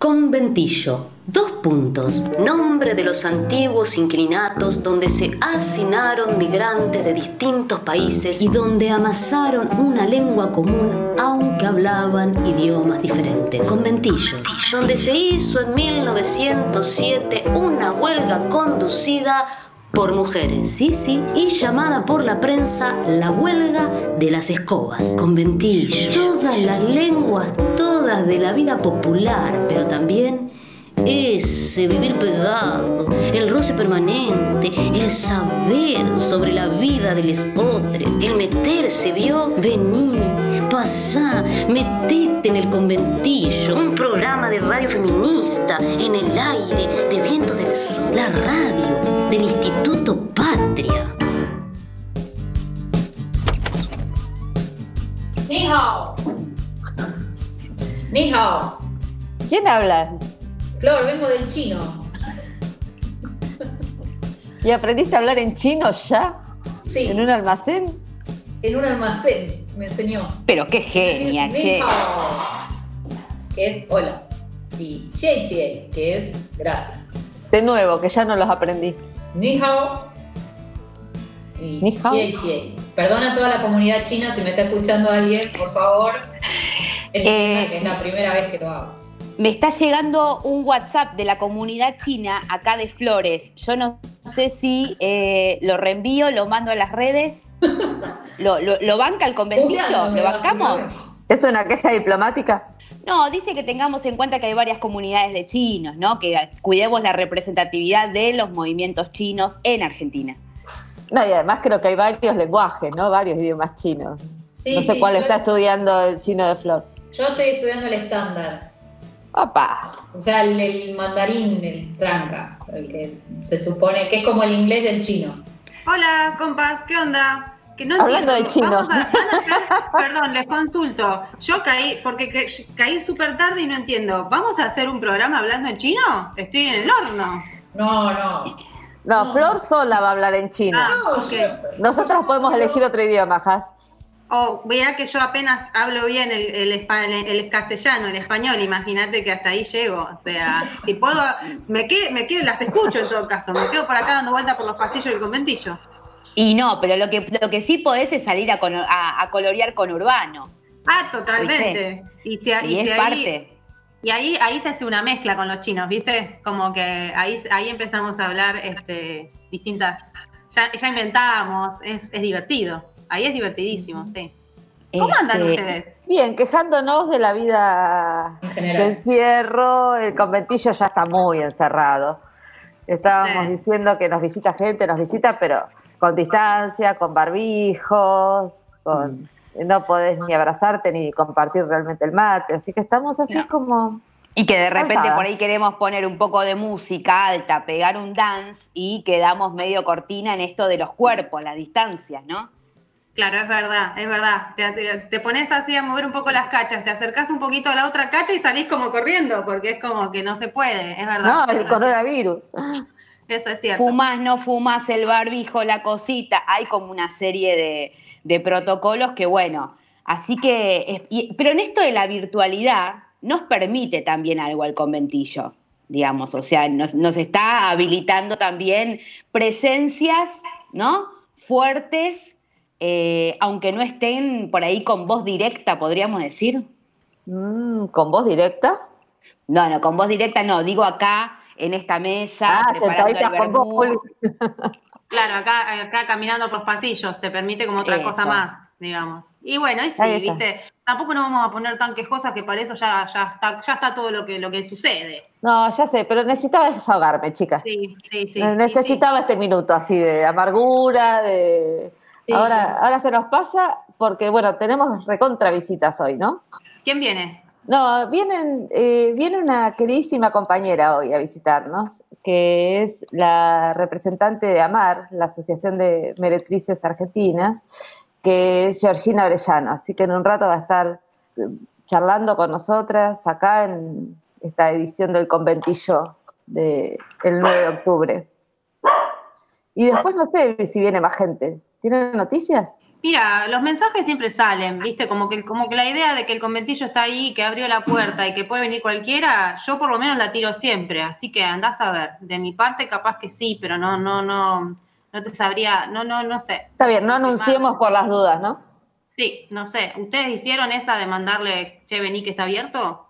Conventillo. Dos puntos. Nombre de los antiguos inquilinatos donde se hacinaron migrantes de distintos países y donde amasaron una lengua común aunque hablaban idiomas diferentes. Conventillos. Donde se hizo en 1907 una huelga conducida por mujeres, sí, sí, y llamada por la prensa la huelga de las escobas, conventillos, todas las lenguas, todas de la vida popular, pero también ese vivir pegado, el roce permanente, el saber sobre la vida de los otros, el meterse, vio, vení, pasá, metete en el conventillo, un programa de radio feminista en el aire, de vientos del sur, la radio del Instituto Patria. Ni hao. Ni hao. ¿Quién habla? Flor, vengo del chino. ¿Y aprendiste a hablar en chino ya? Sí. ¿En un almacén? En un almacén me enseñó. Pero qué genia, che. que es hola. Y che che, que es gracias. De nuevo, que ya no los aprendí. Ni hao. Y Ni hao. che che. Perdona a toda la comunidad china si me está escuchando alguien, por favor. Es, Eh, es la primera vez que lo hago. Me está llegando un WhatsApp de la comunidad china acá de Flores. Yo no sé si eh, lo reenvío, lo mando a las redes. ¿Lo, lo, lo banca el? Puteándome, ¿Lo bancamos? ¿Es una queja diplomática? No, dice que tengamos en cuenta que hay varias comunidades de chinos, ¿no? Que cuidemos la representatividad de los movimientos chinos en Argentina. No, y además creo que hay varios lenguajes, ¿no? Varios idiomas chinos. Sí, no sé sí, cuál está estudiando el chino de Flor. Yo estoy estudiando el estándar. ¡Papá! O sea, el, el mandarín, el tranca, el que se supone que es como el inglés del chino. Hola, compas, ¿qué onda? Que no Hablando entiendo. de chinos. Vamos a- van a hacer- perdón, les consulto. Yo caí, porque ca- caí súper tarde y no entiendo. ¿Vamos a hacer un programa hablando en chino? Estoy en el horno. No, no. No, Flor sola va a hablar en chino. Ah, No, ok. yo- Nosotros podemos elegir otro idioma, Has. Oh, verá que yo apenas hablo bien el, el, el- el castellano, el español, imagínate que hasta ahí llego. O sea, si puedo, me quedo, me quedo, las escucho en todo caso, me quedo por acá dando vueltas por los pasillos del conventillo. Y no, pero lo que, lo que sí podés es salir a, cono- a- a colorear con Urbano. Ah, totalmente. Y, si, Y, y es si ahí- parte. Y ahí, ahí se hace una mezcla con los chinos, ¿viste? Como que ahí, ahí empezamos a hablar este, distintas. Ya, ya inventábamos, es, es divertido. Ahí es divertidísimo, sí. ¿Cómo andan Este, ustedes? Bien, quejándonos de la vida En de encierro, el conventillo ya está muy encerrado. Estábamos Sí. diciendo que nos visita gente, nos visita, pero con distancia, con barbijos, con no podés ni abrazarte ni compartir realmente el mate, así que estamos así No. como Y que de repente por ahí queremos poner un poco de música alta, pegar un dance y quedamos medio cortina en esto de los cuerpos, las distancias, ¿no? Claro, es verdad, es verdad. Te, te- te pones así a mover un poco las cachas, te acercás un poquito a la otra cacha y salís como corriendo, porque es como que no se puede, es verdad. no, el coronavirus. Eso es cierto. Fumás, no fumás, el barbijo, la cosita. Hay como una serie de, de protocolos que, bueno, así que. es- y- pero en esto de la virtualidad nos permite también algo al conventillo, digamos. O sea, nos, nos está habilitando también presencias, ¿no? Fuertes, eh, aunque no estén por ahí con voz directa, podríamos decir. Mm, ¿Con voz directa? No, no, con voz directa no, digo acá en esta mesa, Ah, sentaditas con. Juli. Claro, acá, acá caminando por los pasillos te permite como otra Eso. cosa más, digamos. Y bueno, y Ahí sí, viste, tampoco nos vamos a poner tan quejosas que para eso ya, ya está, ya está todo lo que, lo que sucede. No, ya sé, pero necesitaba desahogarme, chicas. Sí, sí, sí. Necesitaba este minuto así de amargura, de... Sí. Ahora, ahora se nos pasa porque, bueno, tenemos recontra visitas hoy, ¿no? ¿Quién viene? No, vienen, eh, viene una queridísima compañera hoy a visitarnos, que es la representante de AMAR, la Asociación de Meretrices Argentinas, que es Georgina Orellano. Así que en un rato va a estar eh, charlando con nosotras acá en esta edición del conventillo del 9 de octubre. Y después no sé si viene más gente. ¿Tienen noticias? Mira, los mensajes siempre salen, ¿viste? Como que, como que la idea de que el conventillo está ahí, que abrió la puerta y que puede venir cualquiera, yo por lo menos la tiro siempre. Así que andás a ver. De mi parte, capaz que sí, pero no, no, no, no te sabría, no, no, no sé. Está bien, no anunciemos por las dudas, ¿no? Sí, no sé. ¿Ustedes hicieron esa de mandarle, che, vení que está abierto?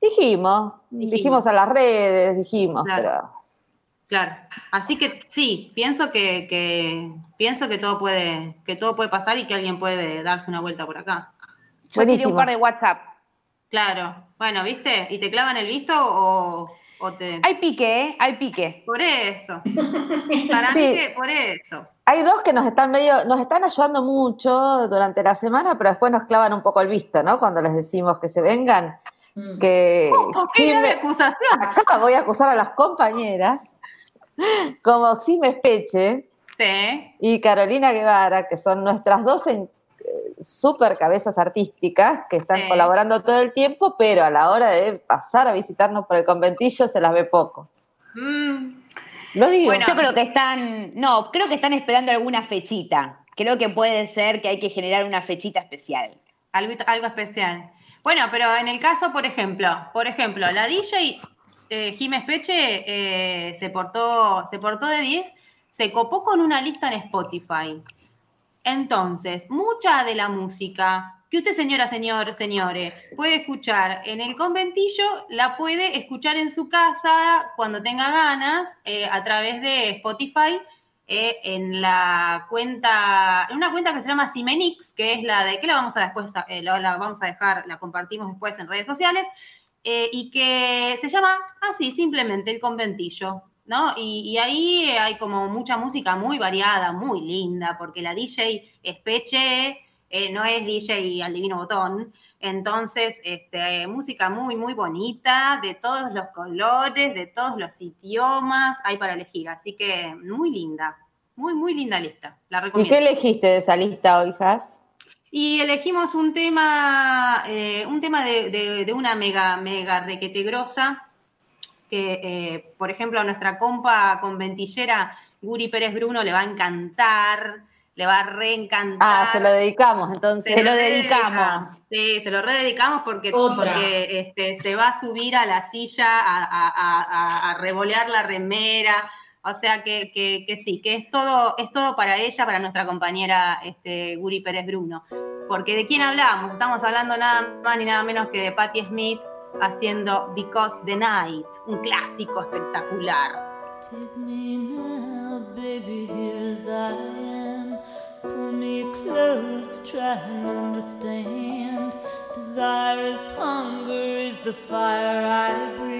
Dijimos, dijimos, a las redes, dijimos, Claro. pero Claro. Así que sí, pienso que, que- pienso que todo puede, que todo puede pasar y que alguien puede darse una vuelta por acá. Yo tiré un par de WhatsApp. Claro. Bueno, ¿viste? ¿Y te clavan el visto o, o te.? Hay pique, ¿eh? Hay pique. Por eso. Para mí que por eso. hay dos que nos están medio, nos están ayudando mucho durante la semana, pero después nos clavan un poco el visto, ¿no? Cuando les decimos que se vengan, Mm. que Oh, ¡Qué Jime- grave acusación! acá voy a acusar a las compañeras, como Xime Peche Sí. y Carolina Guevara, que son nuestras dos en, eh, super cabezas artísticas que están Sí. colaborando todo el tiempo, pero a la hora de pasar a visitarnos por el conventillo se las ve poco. Mm, Lo digo. Bueno. Yo creo que están, no, creo que están esperando alguna fechita. Creo que puede ser que hay que generar una fechita especial. algo, algo especial. Bueno, pero en el caso, por ejemplo, por ejemplo, la DJ eh, Jiménez Peche eh, se, portó, se portó de 10, se copó con una lista en Spotify. Entonces, mucha de la música que usted, señora, señor, señores, puede escuchar en el conventillo, la puede escuchar en su casa cuando tenga ganas eh, a través de Spotify eh, en la cuenta, en una cuenta que se llama Simenix, que es la de, que la vamos a después, la, la vamos a dejar, la compartimos después en redes sociales, eh, y que se llama así, simplemente El Conventillo, ¿no? Y, y ahí hay como mucha música muy variada, muy linda, porque la DJ es Peche, eh, no es DJ al divino botón, entonces, este, música muy, muy bonita, de todos los colores, de todos los idiomas, hay para elegir. Así que muy linda, muy, muy linda lista. La ¿Y qué elegiste de esa lista hoy, Has? Y elegimos un tema, eh, un tema de, de- de una mega, mega requete grosa, que, eh, por ejemplo, a nuestra compa conventillera Guri Pérez Bruno le va a encantar, le va a reencantar. Ah, se lo dedicamos, entonces. Se lo dedicamos. Sí, se lo rededicamos porque, porque este, se va a subir a la silla a- a- a revolear la remera. O sea que, que- sí, que es todo, es todo para ella, para nuestra compañera este, Guri Pérez Bruno. Porque de quién hablamos? Estamos hablando nada más ni nada menos que de Patti Smith haciendo Because the Night, un clásico espectacular. Take me now, baby, here I am. Pull me close, try and understand. Desire hunger, is the fire I breathe.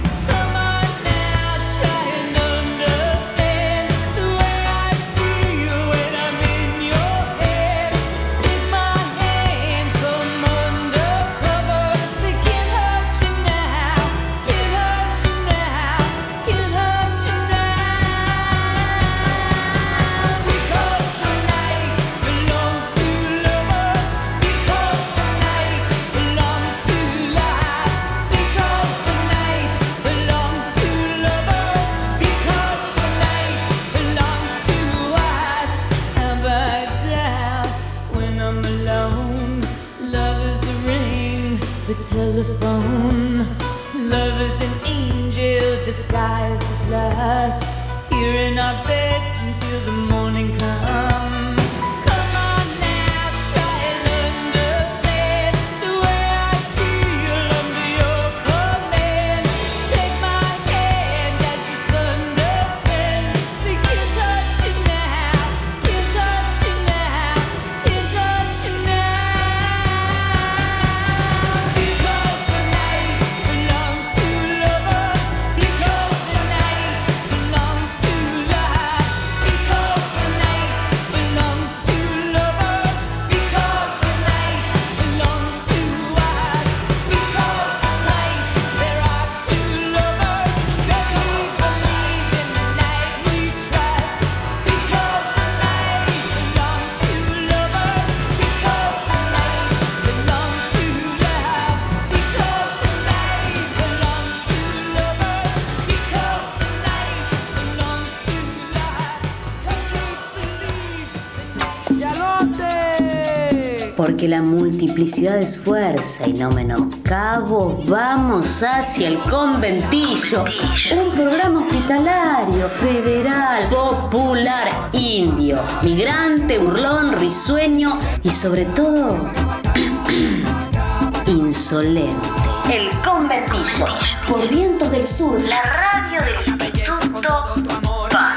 Porque la multiplicidad es fuerza y no menoscabo, vamos hacia el conventillo, un programa hospitalario, federal, popular, indio, migrante, burlón, risueño y sobre todo insolente. El conventillo, por vientos del sur, la radio del Instituto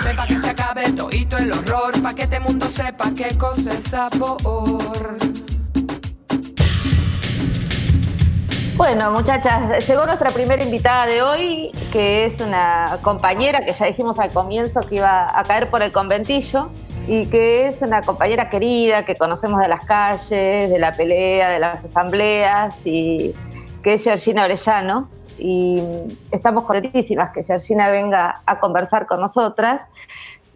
Ven pa' que se acabe todito el horror, pa' que este mundo sepa qué cosa es sabor. Bueno, muchachas, llegó nuestra primera invitada de hoy, que es una compañera que ya dijimos al comienzo que iba a caer por el conventillo y que es una compañera querida que conocemos de las calles, de la pelea, de las asambleas y que es Georgina Orellano. Y estamos contentísimas que Georgina venga a conversar con nosotras.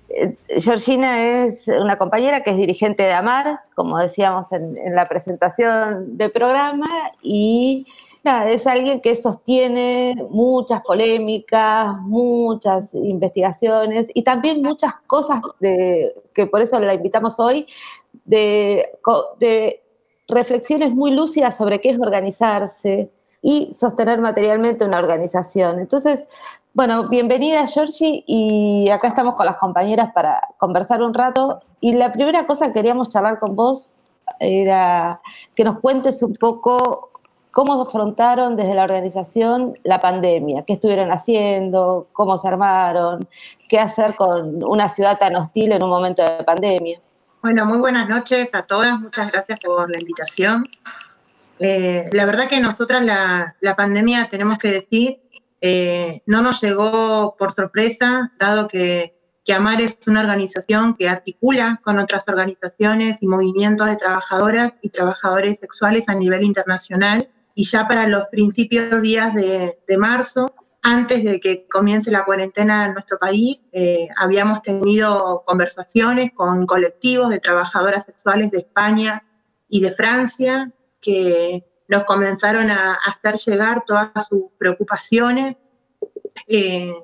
Eh, Georgina es una compañera que es dirigente de AMAR, como decíamos en, en la presentación del programa, y es alguien que sostiene muchas polémicas, muchas investigaciones y también muchas cosas de, que por eso la invitamos hoy, de, de reflexiones muy lúcidas sobre qué es organizarse y sostener materialmente una organización. Entonces, bueno, bienvenida Georgie y acá estamos con las compañeras para conversar un rato. Y la primera cosa que queríamos charlar con vos era que nos cuentes un poco cómo afrontaron desde la organización la pandemia, qué estuvieron haciendo, cómo se armaron, qué hacer con una ciudad tan hostil en un momento de pandemia. Bueno, muy buenas noches a todas. Muchas gracias por la invitación. Eh, la verdad que nosotras la, la pandemia, tenemos que decir, eh, no nos llegó por sorpresa, dado que, que AMAR es una organización que articula con otras organizaciones y movimientos de trabajadoras y trabajadores sexuales a nivel internacional. Y ya para los principios días de, marzo, antes de que comience la cuarentena en nuestro país, eh, habíamos tenido conversaciones con colectivos de trabajadoras sexuales de España y de Francia que nos comenzaron a, a hacer llegar todas sus preocupaciones, eh,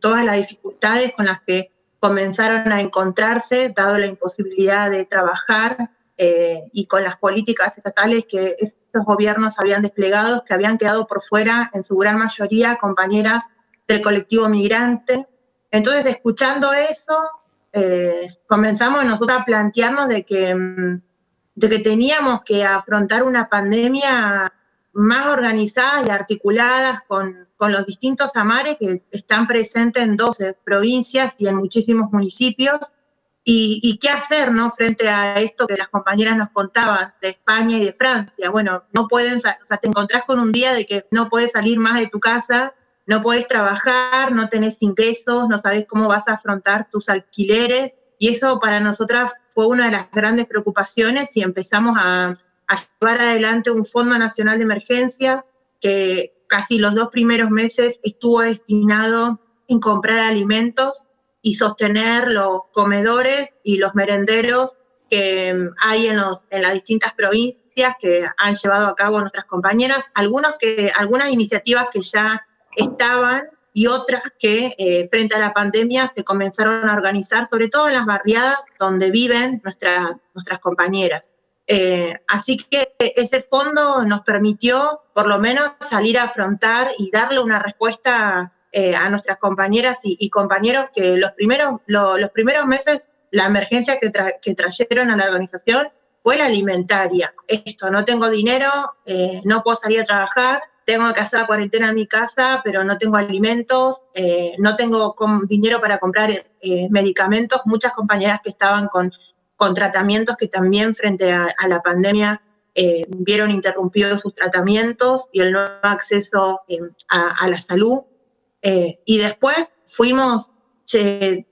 todas las dificultades con las que comenzaron a encontrarse, dado la imposibilidad de trabajar eh, y con las políticas estatales que estos gobiernos habían desplegado, que habían quedado por fuera, en su gran mayoría, compañeras del colectivo migrante. Entonces, escuchando eso, eh, comenzamos nosotros a plantearnos de que, mm, de que teníamos que afrontar una pandemia más organizadas y articuladas con, con los distintos amares que están presentes en 12 provincias y en muchísimos municipios. Y, qué hacer ¿no? frente a esto que las compañeras nos contaban de España y de Francia. Bueno, no pueden, o sea, te encontrás con un día de que no puedes salir más de tu casa, no puedes trabajar, no tenés ingresos, no sabes cómo vas a afrontar tus alquileres. Y eso para nosotras fue una de las grandes preocupaciones y empezamos a, a llevar adelante un Fondo Nacional de Emergencias que casi los dos primeros meses estuvo destinado en comprar alimentos y sostener los comedores y los merenderos que hay en, los, en las distintas provincias que han llevado a cabo nuestras compañeras, algunos que, algunas iniciativas que ya estaban y otras que eh, frente a la pandemia se comenzaron a organizar, sobre todo en las barriadas donde viven nuestras, nuestras compañeras. Eh, así que ese fondo nos permitió por lo menos salir a afrontar y darle una respuesta eh, a nuestras compañeras y, compañeros que los primeros, lo, los primeros meses la emergencia que, tra que, trajeron a la organización fue la alimentaria. Esto, no tengo dinero, eh, no puedo salir a trabajar, tengo que hacer la cuarentena en mi casa, pero no tengo alimentos, eh, no tengo dinero para comprar eh, medicamentos. Muchas compañeras que estaban con, con tratamientos que también frente a, la pandemia vieron interrumpidos sus tratamientos y el no acceso a la salud. Eh, y después fuimos,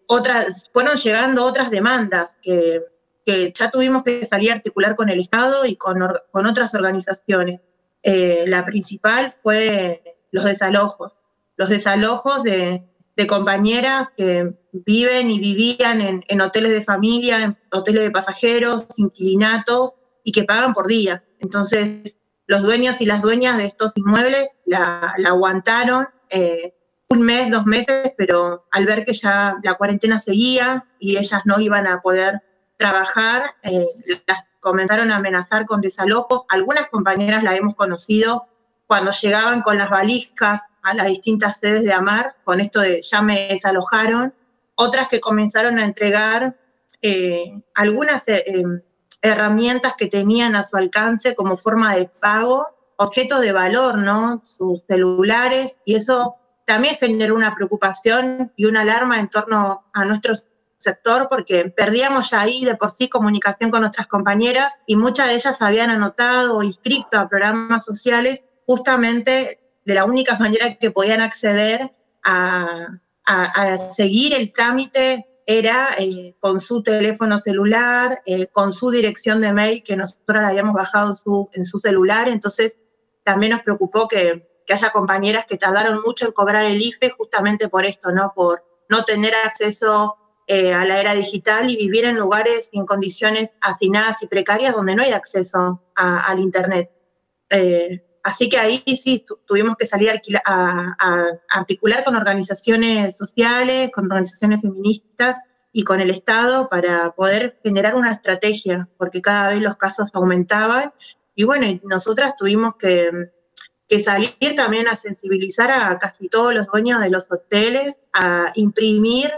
otras, fueron llegando otras demandas que, que, ya tuvimos que salir a articular con el Estado y con, con otras organizaciones. Eh, la principal fue los desalojos, los desalojos de, de, compañeras que viven y vivían en, en, hoteles de familia, en hoteles de pasajeros, inquilinatos y que pagan por día. Entonces, los dueños y las dueñas de estos inmuebles la, la aguantaron. Eh, un mes, dos meses, pero al ver que ya la cuarentena seguía y ellas no iban a poder trabajar, eh, las, comenzaron a amenazar con desalojos. Algunas compañeras la hemos conocido cuando llegaban con las valijas a las distintas sedes de AMAR, con esto de ya me desalojaron. Otras que comenzaron a entregar eh, algunas eh, herramientas que tenían a su alcance como forma de pago, objetos de valor, ¿no? Sus celulares, y eso también generó una preocupación y una alarma en torno a nuestro sector porque perdíamos ya ahí de por sí comunicación con nuestras compañeras y muchas de ellas habían anotado o inscrito a programas sociales justamente de la única manera que podían acceder a, a- a seguir el trámite era eh, con su teléfono celular, eh, con su dirección de mail que nosotros la habíamos bajado en su, en su celular, entonces también nos preocupó que, que haya compañeras que tardaron mucho en cobrar el IFE justamente por esto, ¿no? Por no tener acceso eh, a la era digital y vivir en lugares y en condiciones hacinadas y precarias donde no hay acceso al Internet. Eh, así que ahí sí tu- tuvimos que salir a, articular con organizaciones sociales, con organizaciones feministas y con el Estado para poder generar una estrategia, porque cada vez los casos aumentaban. Y bueno, nosotras tuvimos que, que salir también a sensibilizar a casi todos los dueños de los hoteles, a imprimir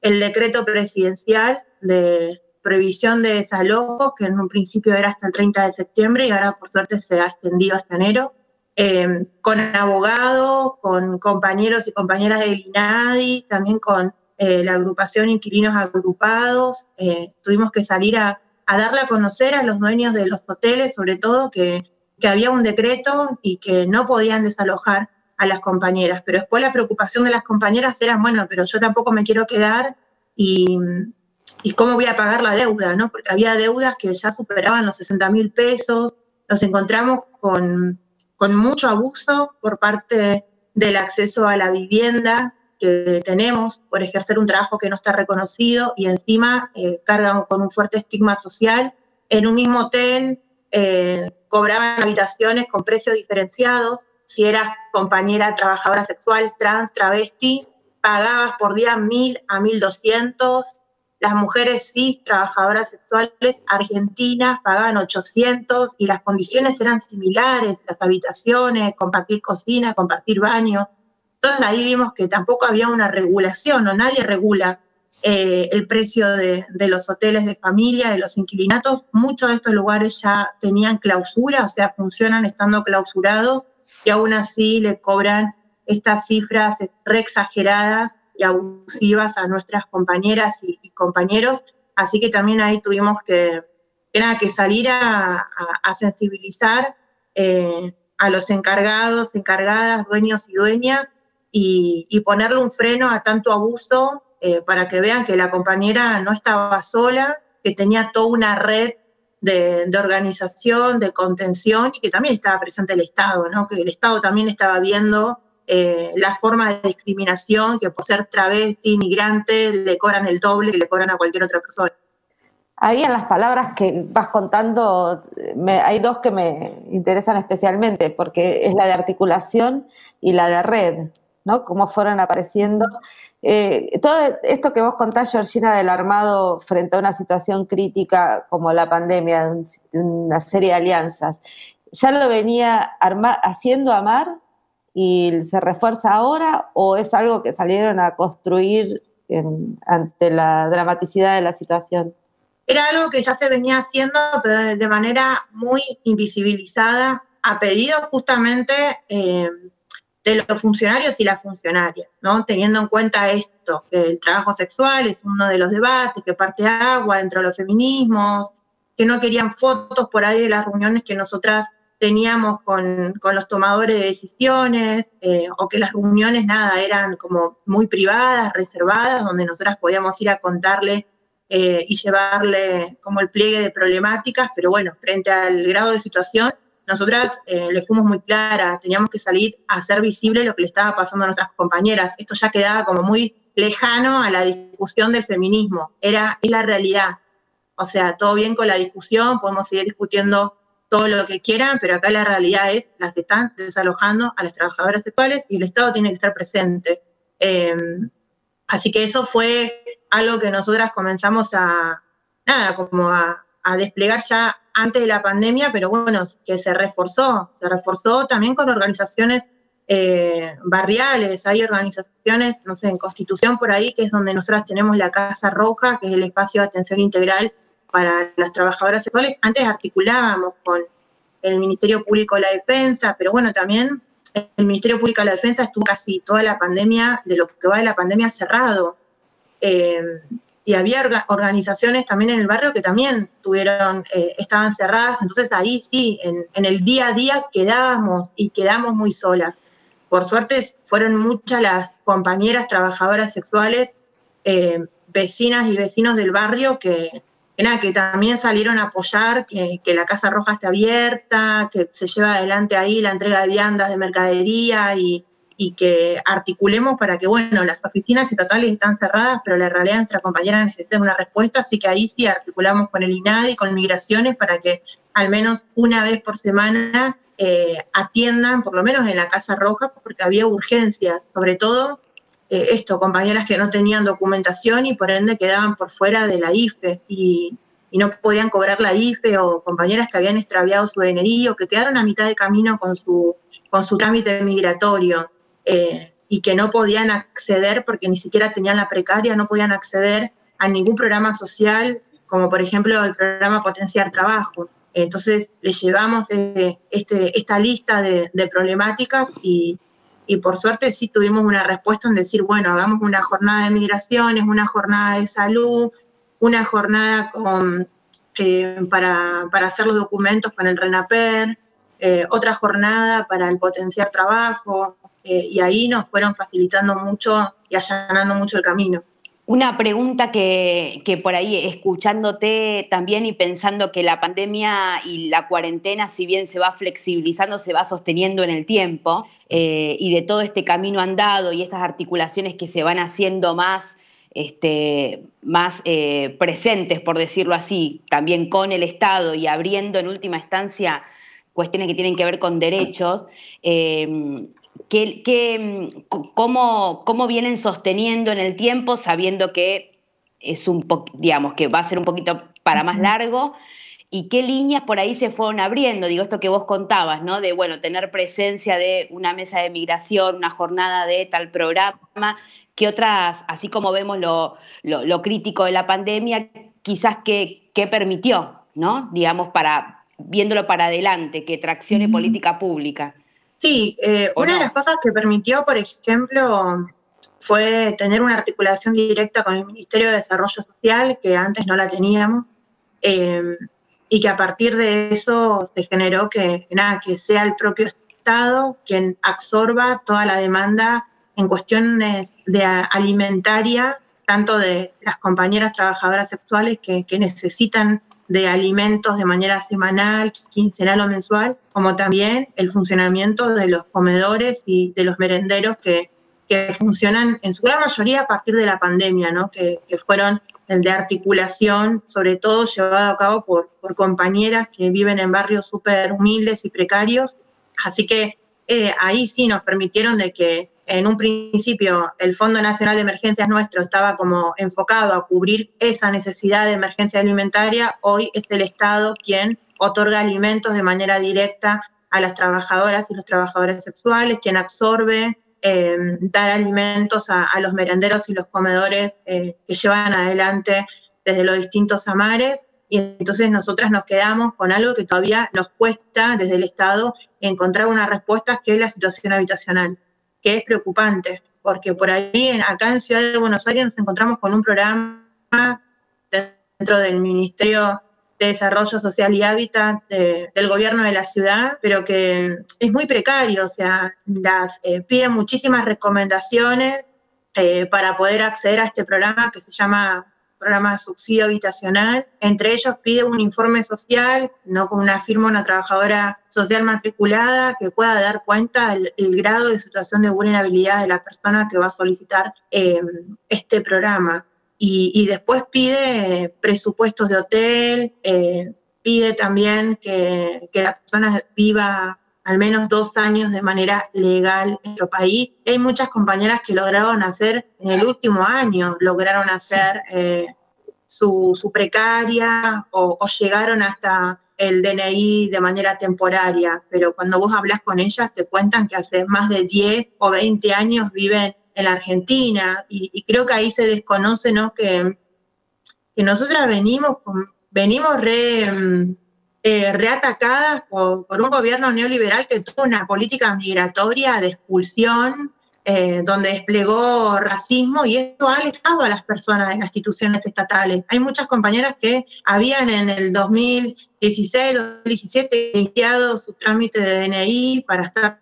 el decreto presidencial de prohibición de desalojos, que en un principio era hasta el 30 de septiembre y ahora por suerte se ha extendido hasta enero, eh, con abogados, con compañeros y compañeras del INADI, también con eh, la agrupación Inquilinos Agrupados. eh, tuvimos que salir a, a darle a conocer a los dueños de los hoteles, sobre todo, que, que había un decreto y que no podían desalojar a las compañeras. Pero después la preocupación de las compañeras era, bueno, pero yo tampoco me quiero quedar y, y cómo voy a pagar la deuda, ¿no? Porque había deudas que ya superaban los 60 mil pesos. Nos encontramos con, con mucho abuso por parte del acceso a la vivienda que tenemos por ejercer un trabajo que no está reconocido y encima eh, cargan con un fuerte estigma social. En un mismo hotel eh, cobraban habitaciones con precios diferenciados. Si eras compañera trabajadora sexual, trans, travesti, pagabas por día mil a mil doscientos. Las mujeres cis, trabajadoras sexuales argentinas, pagaban 800 y las condiciones eran similares, las habitaciones, compartir cocina, compartir baño. Entonces ahí vimos que tampoco había una regulación o nadie regula eh, el precio de, los hoteles de familia, de los inquilinatos. Muchos de estos lugares ya tenían clausura, o sea, funcionan estando clausurados y aún así le cobran estas cifras re exageradas y abusivas a nuestras compañeras y, compañeros. Así que también ahí tuvimos que, nada, que salir a, sensibilizar eh, a los encargados, encargadas, dueños y dueñas y ponerle un freno a tanto abuso eh, para que vean que la compañera no estaba sola, que tenía toda una red de, organización, de contención y que también estaba presente el Estado, ¿no? que el Estado también estaba viendo eh, la forma de discriminación que por ser travesti, migrante, le cobran el doble que le cobran a cualquier otra persona. Ahí en las palabras que vas contando, hay dos que me interesan especialmente, porque es la de articulación y la de red, ¿no? Cómo fueron apareciendo. Eh, todo esto que vos contás, Georgina, del armado frente a una situación crítica como la pandemia, un- una serie de alianzas, ¿ya lo venía haciendo Amar y se refuerza ahora o es algo que salieron a construir ante la dramaticidad de la situación? Era algo que ya se venía haciendo, pero de manera muy invisibilizada, a pedido justamente eh, de los funcionarios y las funcionarias, ¿no? Teniendo en cuenta esto, que el trabajo sexual es uno de los debates, que parte agua dentro de los feminismos, que no querían fotos por ahí de las reuniones que nosotras teníamos con, con los tomadores de decisiones, eh, o que las reuniones, nada, eran como muy privadas, reservadas, donde nosotras podíamos ir a contarle eh, y llevarle como el pliegue de problemáticas, pero bueno, frente al grado de situación, nosotras eh, le fuimos muy claras, teníamos que salir a hacer visible lo que le estaba pasando a nuestras compañeras. Esto ya quedaba como muy lejano a la discusión del feminismo, era es la realidad. O sea, todo bien con la discusión, podemos seguir discutiendo todo lo que quieran, pero acá la realidad es las están desalojando a las trabajadoras sexuales y el Estado tiene que estar presente. Eh, así que eso fue algo que nosotras comenzamos a, nada, como a desplegar ya antes de la pandemia, pero bueno, que se reforzó, se reforzó también con organizaciones eh, barriales, hay organizaciones, no sé, en Constitución por ahí, que es donde nosotras tenemos la Casa Roja, que es el espacio de atención integral para las trabajadoras sexuales. Antes articulábamos con el Ministerio Público de la Defensa, pero bueno, también el Ministerio Público de la Defensa estuvo casi toda la pandemia, de lo que va de la pandemia, cerrado. Eh, y había orga- organizaciones también en el barrio que también tuvieron, eh, estaban cerradas, entonces ahí sí, en, el día a día quedábamos y quedamos muy solas. Por suerte fueron muchas las compañeras trabajadoras sexuales, eh, vecinas y vecinos del barrio que, que nada, que también salieron a apoyar que, que la Casa Roja esté abierta, que se lleva adelante ahí la entrega de viandas de mercadería y, y que articulemos para que, bueno, las oficinas estatales están cerradas, pero la realidad nuestra compañera necesita una respuesta, así que ahí sí articulamos con el INADI, con migraciones, para que al menos una vez por semana eh, atiendan, por lo menos en la Casa Roja, porque había urgencia, sobre todo eh, esto, compañeras que no tenían documentación y por ende quedaban por fuera de la IFE y, y no podían cobrar la IFE o compañeras que habían extraviado su DNI o que quedaron a mitad de camino con su, con su trámite migratorio eh, y que no podían acceder porque ni siquiera tenían la precaria, no podían acceder a ningún programa social, como por ejemplo el programa Potenciar Trabajo. Entonces les llevamos eh, este, esta lista de, problemáticas y, y por suerte sí tuvimos una respuesta en decir, bueno, hagamos una jornada de migraciones, una jornada de salud, una jornada con, eh, para, para hacer los documentos con el RENAPER, otra jornada para el potenciar trabajo, eh, y ahí nos fueron facilitando mucho y allanando mucho el camino. Una pregunta que, que por ahí escuchándote también y pensando que la pandemia y la cuarentena, si bien se va flexibilizando, se va sosteniendo en el tiempo, eh, y de todo este camino andado y estas articulaciones que se van haciendo más, este, más eh, presentes, por decirlo así, también con el Estado y abriendo en última instancia cuestiones que tienen que ver con derechos, eh, ¿qué- qué, mm, cómo, ¿cómo vienen sosteniendo en el tiempo sabiendo que es un po- digamos que va a ser un poquito para más largo? ¿Y qué líneas por ahí se fueron abriendo? Digo, esto que vos contabas, ¿no? De, bueno, tener presencia de una mesa de migración, una jornada de tal programa, que otras, así como vemos lo, lo- lo crítico de la pandemia, quizás que, que permitió, ¿no? Digamos, para, viéndolo para adelante, que traccione política pública. Sí, eh, ¿O una no? de las cosas que permitió, por ejemplo, fue tener una articulación directa con el Ministerio de Desarrollo Social, que antes no la teníamos, eh, y que a partir de eso se generó que, nada, que sea el propio Estado quien absorba toda la demanda en cuestiones de alimentaria, tanto de las compañeras trabajadoras sexuales que, que necesitan de alimentos de manera semanal, quincenal o mensual, como también el funcionamiento de los comedores y de los merenderos que, que funcionan en su gran mayoría a partir de la pandemia, ¿no? que, que fueron el de articulación, sobre todo llevado a cabo por, por compañeras que viven en barrios súper humildes y precarios. Así que eh, ahí sí nos permitieron de que en un principio el Fondo Nacional de Emergencias nuestro estaba como enfocado a cubrir esa necesidad de emergencia alimentaria, hoy es el Estado quien otorga alimentos de manera directa a las trabajadoras y los trabajadores sexuales, quien absorbe eh, dar alimentos a, a, los merenderos y los comedores eh, que llevan adelante desde los distintos amares. Y entonces nosotras nos quedamos con algo que todavía nos cuesta desde el Estado encontrar una respuesta, que es la situación habitacional, que es preocupante, porque por ahí, acá en Ciudad de Buenos Aires, nos encontramos con un programa dentro del Ministerio de Desarrollo Social y Hábitat de, del gobierno de la ciudad, pero que es muy precario, o sea, las eh, piden muchísimas recomendaciones eh, para poder acceder a este programa que se llama programa de subsidio habitacional. Entre ellos pide un informe social, no con una firma, una trabajadora social matriculada que pueda dar cuenta del el grado de situación de vulnerabilidad de la persona que va a solicitar eh, este programa. Y, y, después pide presupuestos de hotel, eh, pide también que, que, la persona viva al menos dos años de manera legal en nuestro país. Hay muchas compañeras que lograron hacer en el último año, lograron hacer eh, su, precaria o, llegaron hasta el DNI de manera temporaria, pero cuando vos hablas con ellas te cuentan que hace más de 10 o 20 años viven en la Argentina y, creo que ahí se desconoce ¿no? que, que nosotras venimos, venimos re, mm, eh, reatacadas por, un gobierno neoliberal que tuvo una política migratoria de expulsión, eh, donde desplegó racismo y eso ha alejado a las personas de las instituciones estatales. Hay muchas compañeras que habían en el 2016, 2017 iniciado su trámite de DNI para estar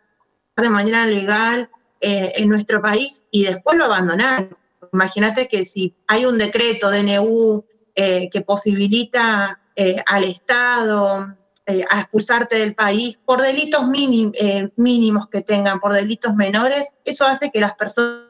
de manera legal eh, en nuestro país y después lo abandonaron. Imagínate que si hay un decreto DNU eh, que posibilita eh, al Estado eh, a expulsarte del país por delitos mínim- eh, mínimos que tengan, por delitos menores, eso hace que las personas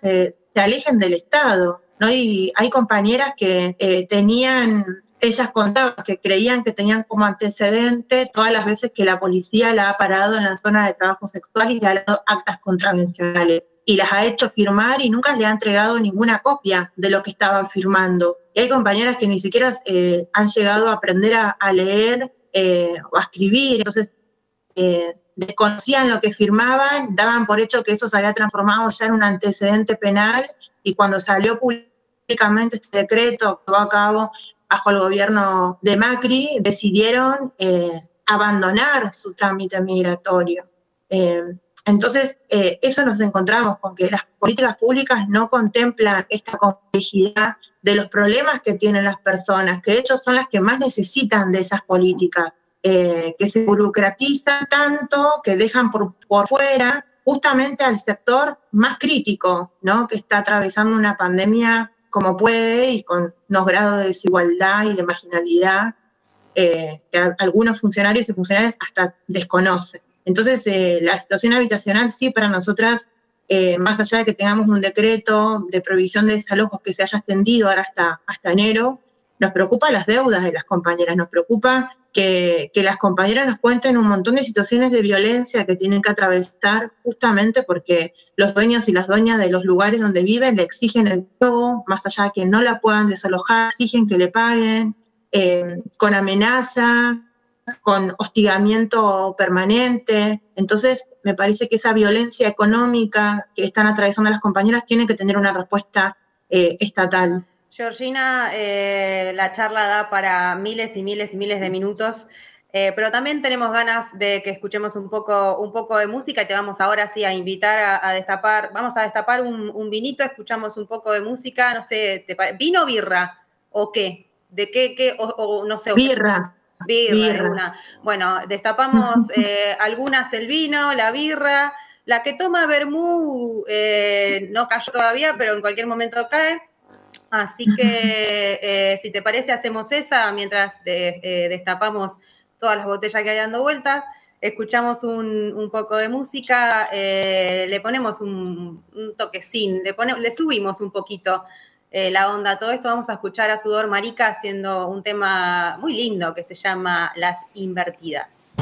se, se alejen del Estado. ¿no? Y hay compañeras que eh, tenían, ellas contaban que creían que tenían como antecedente todas las veces que la policía la ha parado en la zona de trabajo sexual y le ha dado actas contravencionales y las ha hecho firmar y nunca le ha entregado ninguna copia de lo que estaban firmando. Y hay compañeras que ni siquiera eh, han llegado a aprender a, leer eh, o a escribir, entonces eh, desconocían lo que firmaban, daban por hecho que eso se había transformado ya en un antecedente penal y cuando salió públicamente este decreto llevó a cabo bajo el gobierno de Macri, decidieron eh, abandonar su trámite migratorio. Eh, entonces, eh, eso nos encontramos con que las políticas públicas no contemplan esta complejidad de los problemas que tienen las personas, que de hecho son las que más necesitan de esas políticas, que se burocratizan tanto que dejan por, por fuera justamente al sector más crítico, ¿no? que está atravesando una pandemia como puede y con unos grados de desigualdad y de marginalidad eh, que algunos funcionarios y funcionarias hasta desconocen. Entonces, eh, la situación habitacional sí para nosotras, eh, más allá de que tengamos un decreto de provisión de desalojos que se haya extendido ahora hasta, hasta enero, nos preocupa las deudas de las compañeras, nos preocupa que, las compañeras nos cuenten un montón de situaciones de violencia que tienen que atravesar justamente porque los dueños y las dueñas de los lugares donde viven le exigen el pago, más allá de que no la puedan desalojar, exigen que le paguen, eh, con amenaza, con hostigamiento permanente. Entonces, me parece que esa violencia económica que están atravesando las compañeras tiene que tener una respuesta eh, estatal. Georgina, eh, la charla da para miles y miles y miles de minutos, eh, pero también tenemos ganas de que escuchemos un poco, un poco de música y te vamos ahora sí a invitar a, a destapar, vamos a destapar un, un vinito, escuchamos un poco de música, no sé, ¿te ¿vino birra? ¿O qué? ¿De qué? qué o, o no sé. Birra. Birra, de Birra. una. Bueno, destapamos eh, algunas el vino, la birra. La que toma vermú eh, no cayó todavía, pero en cualquier momento cae. Así que, eh, si te parece, hacemos esa mientras de- eh, destapamos todas las botellas que hay dando vueltas. Escuchamos un, un poco de música, eh, le ponemos un, un toquecín, le, pone- le subimos un poquito la onda a todo esto. Vamos a escuchar a Sudor Marica haciendo un tema muy lindo que se llama Las Invertidas.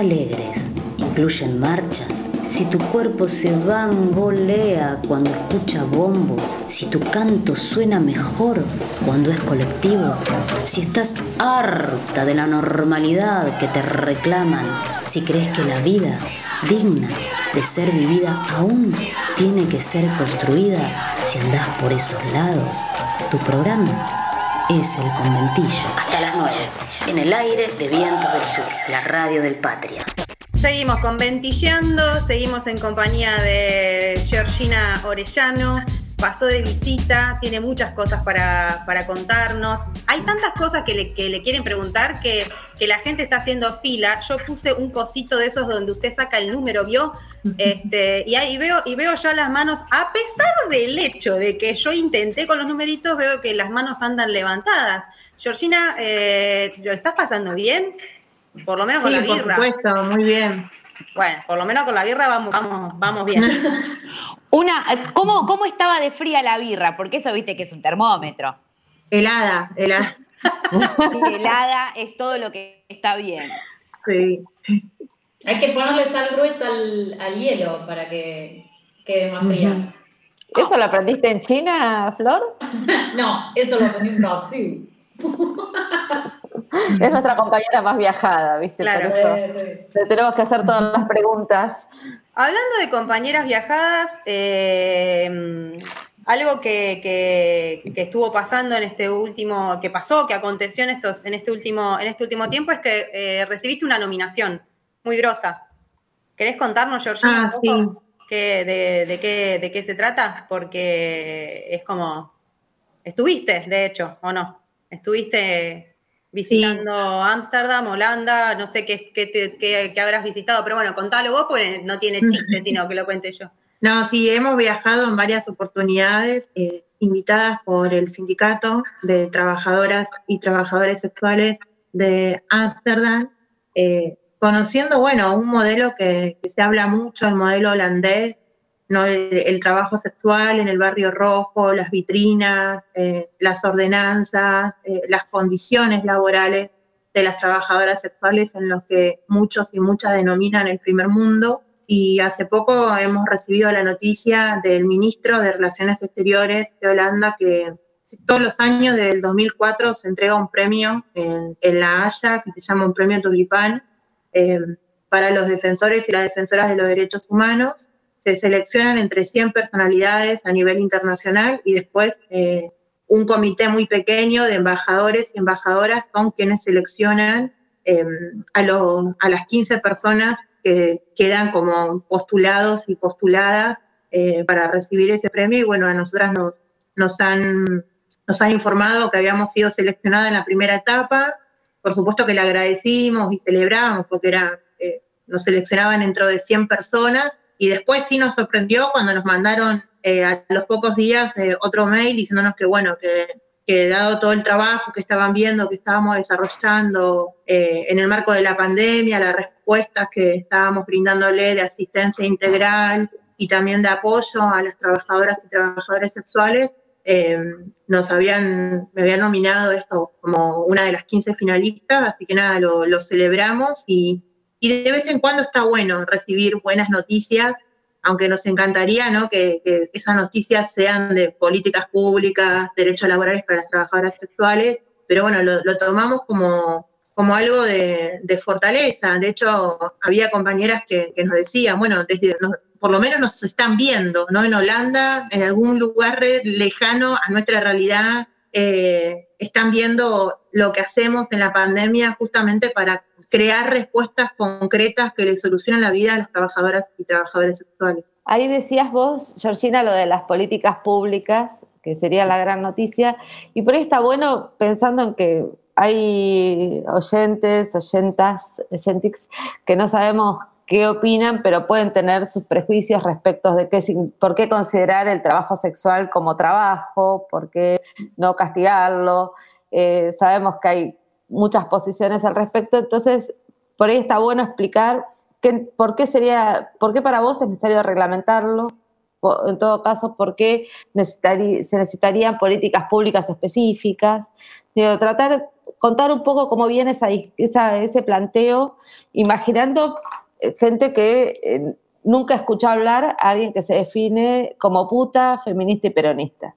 Alegres incluyen marchas, si tu cuerpo se bambolea cuando escucha bombos, si tu canto suena mejor cuando es colectivo, si estás harta de la normalidad que te reclaman, si crees que la vida digna de ser vivida aún tiene que ser construida, si andás por esos lados, tu programa es el conventillo. Hasta las 9, en el aire de Vientos del Sur, la radio del Patria. Seguimos con Ventilleando, seguimos en compañía de Georgina Orellano. Pasó de visita, tiene muchas cosas para, para contarnos. Hay tantas cosas que le, que le quieren preguntar que, que la gente está haciendo fila. Yo puse un cosito de esos donde usted saca el número, ¿vio? Este, y ahí veo, y veo ya las manos, a pesar del hecho de que yo intenté con los numeritos, veo que las manos andan levantadas. Georgina, eh, ¿lo estás pasando bien? Por lo menos con Sí, la por birra. supuesto, muy bien. Bueno, por lo menos con la birra vamos, vamos, vamos bien. Una, ¿cómo, ¿Cómo estaba de fría la birra? Porque eso viste que es un termómetro. Helada, helada. Helada es todo lo que está bien. Sí. Hay que ponerle sal gruesa al, al hielo para que quede más fría. ¿Eso lo aprendiste en China, Flor? No, eso lo aprendí en Brasil. Es nuestra compañera más viajada, ¿viste? Claro. Por eso Sí, sí. le tenemos que hacer todas las preguntas. Hablando de compañeras viajadas, eh, algo que, que- que estuvo pasando en este último, que pasó, que aconteció en estos, en este último, en este último tiempo, es que eh, recibiste una nominación muy grosa. ¿Querés contarnos, Georgina, Ah, qué- de, de qué, de qué se trata? Porque es como, estuviste, de hecho, ¿o no? Estuviste visitando Ámsterdam, Holanda, no sé qué, qué, te- qué- qué habrás visitado, pero bueno, contalo vos porque no tiene chiste, sino que lo cuente yo. No, sí, hemos viajado en varias oportunidades, eh, invitadas por el Sindicato de Trabajadoras y Trabajadores Sexuales de Ámsterdam, eh, conociendo, bueno, un modelo que, que se habla mucho, el modelo holandés, ¿no? el, trabajo sexual en el barrio rojo, las vitrinas, eh, las ordenanzas, eh, las condiciones laborales de las trabajadoras sexuales en los que muchos y muchas denominan el primer mundo. Y hace poco hemos recibido la noticia del ministro de Relaciones Exteriores de Holanda que todos los años del 2004 se entrega un premio en, en La Haya que se llama un premio Tulipán eh, para los defensores y las defensoras de los derechos humanos. Se seleccionan entre 100 personalidades a nivel internacional y después eh, un comité muy pequeño de embajadores y embajadoras son quienes seleccionan eh, a, lo- a las 15 personas que quedan como postulados y postuladas eh, para recibir ese premio. Y bueno, a nosotras nos, nos, han, nos han informado que habíamos sido seleccionadas en la primera etapa. Por supuesto que le agradecimos y celebramos porque era, eh, nos seleccionaban dentro de 100 personas. Y después sí nos sorprendió cuando nos mandaron eh, a los pocos días eh, otro mail diciéndonos que, bueno, que, que dado todo el trabajo que estaban viendo, que estábamos desarrollando eh, en el marco de la pandemia, las respuestas que estábamos brindándole de asistencia integral y también de apoyo a las trabajadoras y trabajadores sexuales, eh, nos habían, me habían nominado esto como una de las 15 finalistas, así que nada, lo, lo celebramos y, y de vez en cuando está bueno recibir buenas noticias, aunque nos encantaría ¿no? que, esas noticias sean de políticas públicas, derechos laborales para las trabajadoras sexuales, pero bueno, lo, tomamos como, como algo de, fortaleza. De hecho, había compañeras que, nos decían, bueno, desde, nos- por lo menos nos están viendo, ¿no? En Holanda, en algún lugar lejano a nuestra realidad, eh, están viendo lo que hacemos en la pandemia justamente para crear respuestas concretas que le solucionen la vida a las trabajadoras y trabajadores sexuales. Ahí decías vos, Georgina, lo de las políticas públicas, que sería la gran noticia, y por ahí está bueno pensando en que hay oyentes, oyentas, oyentix, que no sabemos qué opinan, pero pueden tener sus prejuicios respecto de qué, por qué considerar el trabajo sexual como trabajo, por qué no castigarlo. Eh, sabemos que hay muchas posiciones al respecto, entonces por ahí está bueno explicar qué- por qué sería, por qué para vos es necesario reglamentarlo, po- en todo caso, por qué necesitari- se necesitarían políticas públicas específicas, Digo, tratar contar un poco cómo viene esa, esa- ese planteo, imaginando eh, gente que eh, nunca escuchó hablar a alguien que se define como puta, feminista y peronista.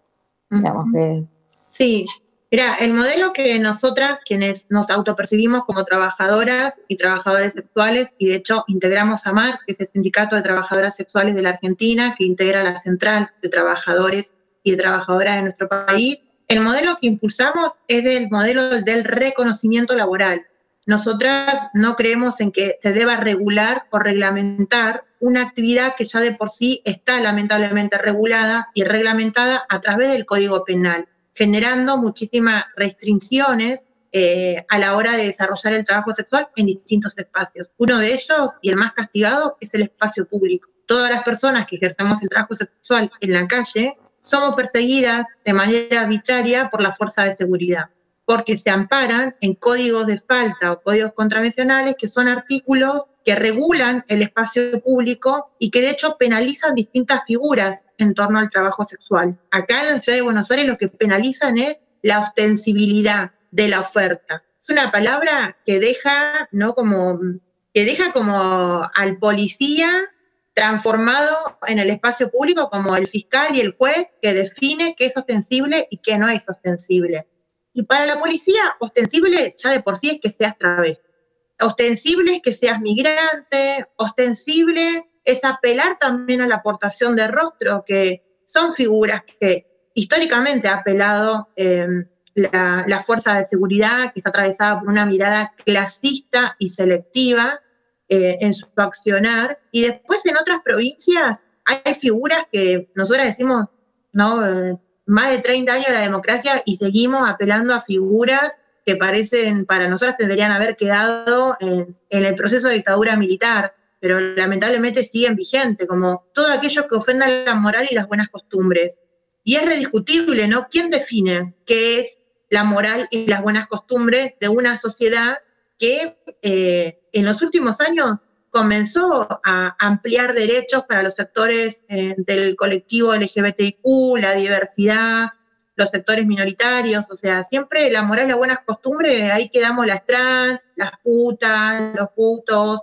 Digamos que- Sí, mira, el modelo que nosotras, quienes nos autopercibimos como trabajadoras y trabajadores sexuales, y de hecho integramos a MAR, que es el Sindicato de Trabajadoras Sexuales de la Argentina, que integra la Central de Trabajadores y de Trabajadoras de nuestro país, el modelo que impulsamos es el modelo del reconocimiento laboral. Nosotras no creemos en que se deba regular o reglamentar una actividad que ya de por sí está lamentablemente regulada y reglamentada a través del Código Penal, generando muchísimas restricciones eh, a la hora de desarrollar el trabajo sexual en distintos espacios. Uno de ellos, y el más castigado, es el espacio público. Todas las personas que ejercemos el trabajo sexual en la calle somos perseguidas de manera arbitraria por la fuerza de seguridad porque se amparan en códigos de falta o códigos contravencionales, que son artículos que regulan el espacio público y que de hecho penalizan distintas figuras en torno al trabajo sexual. Acá en la ciudad de Buenos Aires lo que penalizan es la ostensibilidad de la oferta. Es una palabra que deja, ¿no? Como, que deja como al policía transformado en el espacio público como el fiscal y el juez que define qué es ostensible y qué no es ostensible. Y para la policía, ostensible ya de por sí es que seas travesti. Ostensible es que seas migrante, ostensible es apelar también a la aportación de rostro, que son figuras que históricamente ha apelado eh, la, fuerza de seguridad, que está atravesada por una mirada clasista y selectiva eh, en su accionar. Y después en otras provincias hay figuras que nosotros decimos, ¿no? Más de 30 años de la democracia y seguimos apelando a figuras que parecen, para nosotras tendrían haber quedado en, el proceso de dictadura militar, pero lamentablemente siguen vigentes, como todo aquello que ofenda la moral y las buenas costumbres. Y es rediscutible, ¿no? ¿Quién define qué es la moral y las buenas costumbres de una sociedad que eh, en los últimos años comenzó a ampliar derechos para los sectores eh, del colectivo LGBTIQ, la diversidad, los sectores minoritarios, o sea, siempre la moral y las buenas costumbres, ahí quedamos las trans, las putas, los putos,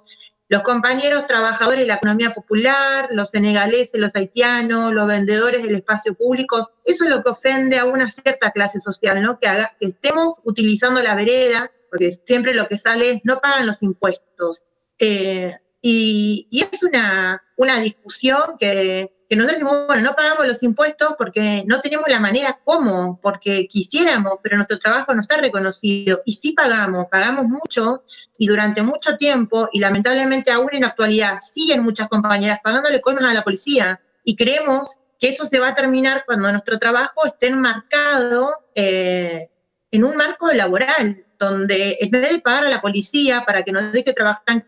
los compañeros trabajadores de la economía popular, los senegaleses, los haitianos, los vendedores del espacio público, eso es lo que ofende a una cierta clase social, ¿no? Que, haga, que estemos utilizando la vereda, porque siempre lo que sale es no pagan los impuestos. Eh, y, es una, una discusión que, que nosotros decimos, bueno, no pagamos los impuestos porque no tenemos la manera cómo, porque quisiéramos, pero nuestro trabajo no está reconocido. Y sí pagamos, pagamos mucho y durante mucho tiempo, y lamentablemente aún en la actualidad siguen muchas compañeras pagándole coimas a la policía. Y creemos que eso se va a terminar cuando nuestro trabajo esté enmarcado eh, en un marco laboral, donde en vez de pagar a la policía para que nos deje trabajar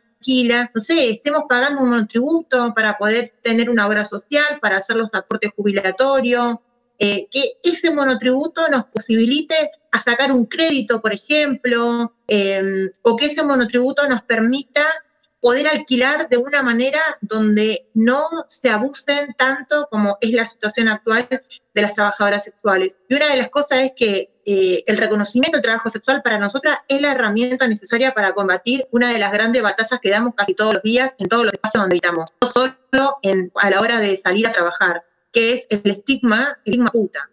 no sé, estemos pagando un monotributo para poder tener una obra social, para hacer los aportes jubilatorios, eh, que ese monotributo nos posibilite a sacar un crédito, por ejemplo, eh, o que ese monotributo nos permita poder alquilar de una manera donde no se abusen tanto como es la situación actual de las trabajadoras sexuales. Y una de las cosas es que eh, el reconocimiento del trabajo sexual para nosotras es la herramienta necesaria para combatir una de las grandes batallas que damos casi todos los días en todos los espacios donde habitamos, no solo a la hora de salir a trabajar, que es el estigma, el estigma puta.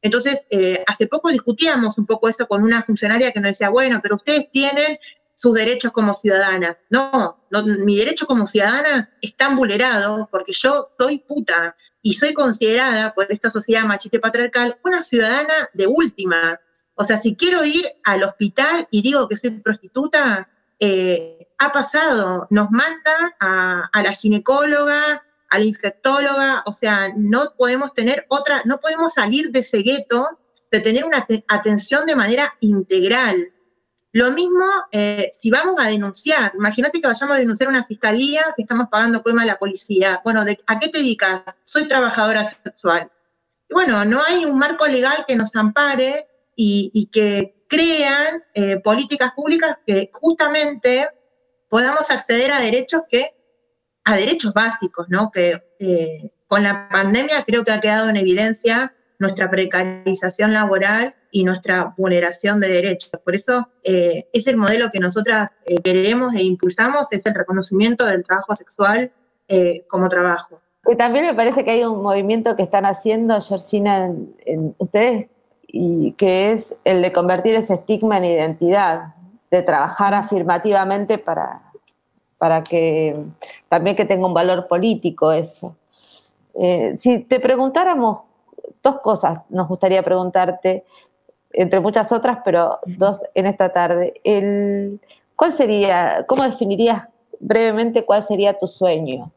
Entonces, eh, hace poco discutíamos un poco eso con una funcionaria que nos decía, bueno, pero ustedes tienen sus derechos como ciudadanas. No, no, mi derecho como ciudadana están vulnerados porque yo soy puta y soy considerada por esta sociedad machista patriarcal una ciudadana de última. O sea, si quiero ir al hospital y digo que soy prostituta, eh, ha pasado, nos mandan a, a la ginecóloga, a la infectóloga, o sea, no podemos tener otra, no podemos salir de ese gueto de tener una atención de manera integral. Lo mismo eh, si vamos a denunciar. Imagínate que vayamos a denunciar a una fiscalía que estamos pagando coima a la policía. Bueno, ¿a qué te dedicas? Soy trabajadora sexual. Y bueno, no hay un marco legal que nos ampare y, y que crean eh, políticas públicas que justamente podamos acceder a derechos que, a derechos básicos, ¿no? Que eh, con la pandemia creo que ha quedado en evidencia nuestra precarización laboral y nuestra vulneración de derechos. Por eso eh, es el modelo que nosotras eh, queremos e impulsamos, es el reconocimiento del trabajo sexual eh, como trabajo. Y también me parece que hay un movimiento que están haciendo, Georgina, en, en ustedes, y que es el de convertir ese estigma en identidad, de trabajar afirmativamente para, para que también que tenga un valor político eso. Si te preguntáramos dos cosas, nos gustaría preguntarte, entre muchas otras, pero dos en esta tarde. El, ¿Cuál sería, cómo definirías brevemente cuál sería tu sueño?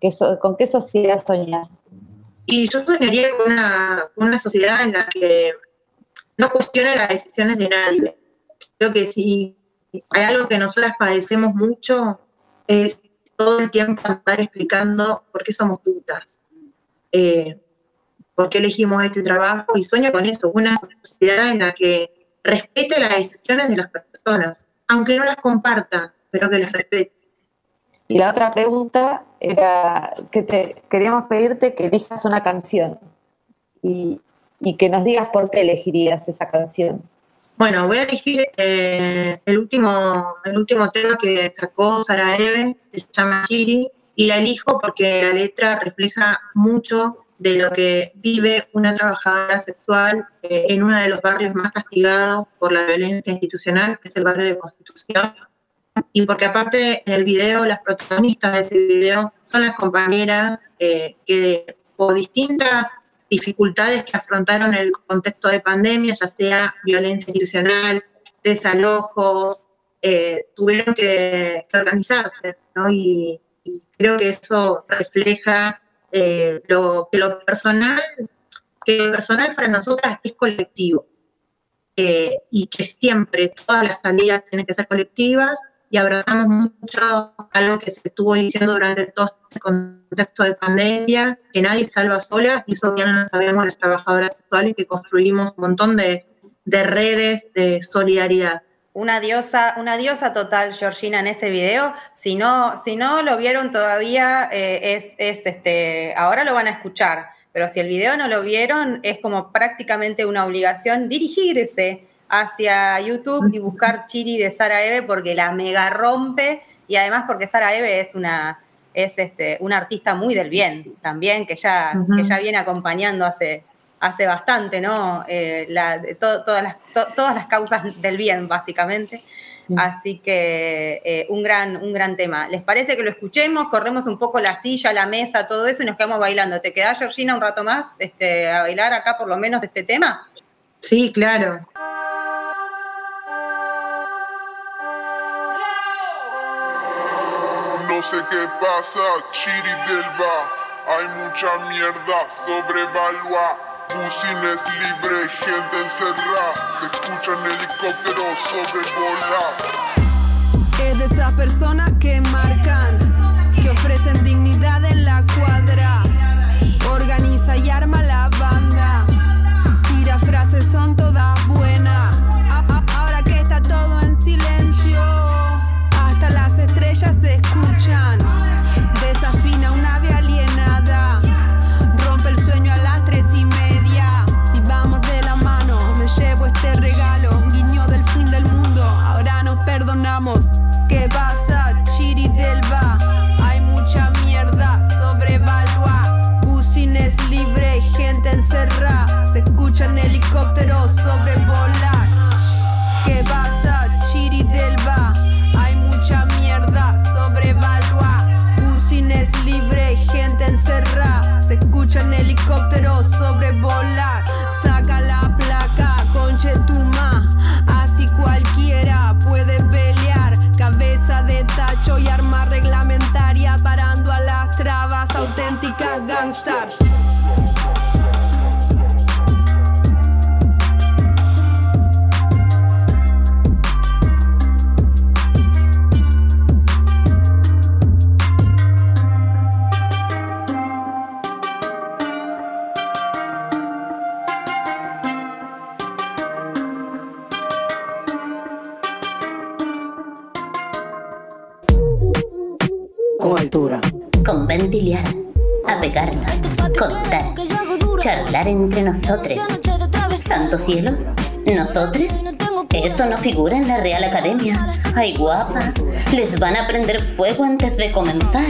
¿Qué so- ¿Con qué sociedad soñas? Y yo soñaría con una, con una sociedad en la que no cuestione las decisiones de nadie. Creo que si hay algo que nosotras padecemos mucho es todo el tiempo andar explicando por qué somos putas, eh, por qué elegimos este trabajo y sueño con eso, una sociedad en la que respete las decisiones de las personas, aunque no las comparta, pero que las respete. Y la otra pregunta era que te, queríamos pedirte que elijas una canción y, y que nos digas por qué elegirías esa canción. Bueno, voy a elegir eh, el, último, el último tema que sacó Sara Eve, que se llama Chiri, y la elijo porque la letra refleja mucho de lo que vive una trabajadora sexual eh, en uno de los barrios más castigados por la violencia institucional, que es el barrio de Constitución. Y porque aparte en el video, las protagonistas de ese video son las compañeras eh, que por distintas dificultades que afrontaron el contexto de pandemia, ya sea violencia institucional, desalojos, eh, tuvieron que, organizarse, ¿no? Y creo que eso refleja eh, lo, que lo personal, que lo personal para nosotras es colectivo. eh, y que siempre todas las salidas tienen que ser colectivas y abrazamos mucho algo que se estuvo diciendo durante todo este contexto de pandemia, que nadie salva sola, y eso bien lo sabemos las trabajadoras sexuales que construimos un montón de, de redes de solidaridad. Una diosa, una diosa total, Georgina, en ese video. Si no, si no lo vieron todavía, eh, es, es este, ahora lo van a escuchar. Pero si el video no lo vieron, es como prácticamente una obligación dirigirse hacia YouTube y buscar Chiri de Sara Eve porque la mega rompe y además porque Sara Eve es una es este, una artista muy del bien también que ya, que ya viene acompañando hace, hace bastante, ¿no? Eh, la- de to- todas, las, to- todas las causas del bien, básicamente. Así que eh, un, gran, un gran tema. ¿Les parece que lo escuchemos? Corremos un poco la silla, la mesa, todo eso y nos quedamos bailando. ¿Te quedás, Georgina, un rato más este, a bailar acá por lo menos este tema? Sí, claro. No sé qué pasa, Chiri del. Hay mucha mierda sobrevalua. Bucines libre, gente encerrada. Se escuchan helicópteros sobrevolar. Es de esas personas que marcan, perdonamos. ¿Qué pasa, Chiri del? Hay mucha mierda sobrevalua. Bucines libre, gente encerrada. Se escuchan helicópteros sobrevolar. ¿Qué pasa, Chiri del? Hay mucha mierda sobrevalua. Bucines libre, gente encerrada. Se escuchan helicópteros Con altura. Con ventiliar. Charlar entre nosotros. Santos cielos, nosotros. Eso no figura en la Real Academia. Ay, guapas, les van a prender fuego antes de comenzar.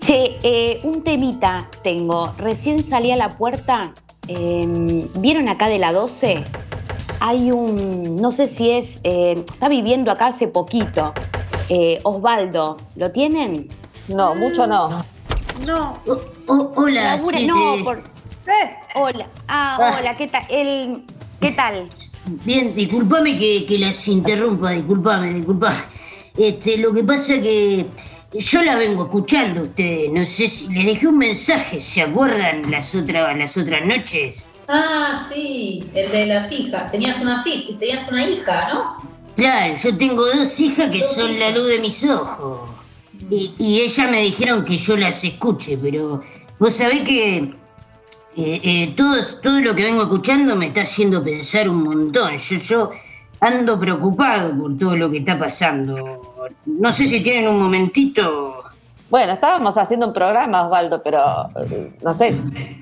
Che, eh, un temita tengo. Recién salí a la puerta. eh, ¿Vieron acá de la 12? Hay un, no sé si es, eh, está viviendo acá hace poquito. Eh, Osvaldo, ¿lo tienen? No, mucho no. No. hola, Labura- sí, no, eh, por- Eh, hola. Ah, Ah. hola, ¿qué tal? El, ¿Qué tal? Bien, discúlpame que, que las interrumpa, discúlpame, disculpame. Este, lo que pasa que yo la vengo escuchando a ustedes, no sé si les dejé un mensaje, ¿se acuerdan las otras las otras noches? Ah, sí, el de las hijas. Tenías una, tenías una hija, ¿no? Claro, yo tengo dos hijas que Dos son la luz de mis ojos. Y, y ellas me dijeron que yo las escuche, pero vos sabés que eh, eh, todo, todo lo que vengo escuchando me está haciendo pensar un montón. Yo, yo ando preocupado por todo lo que está pasando. No sé si tienen un momentito. Bueno, estábamos haciendo un programa, Osvaldo, pero eh, no sé,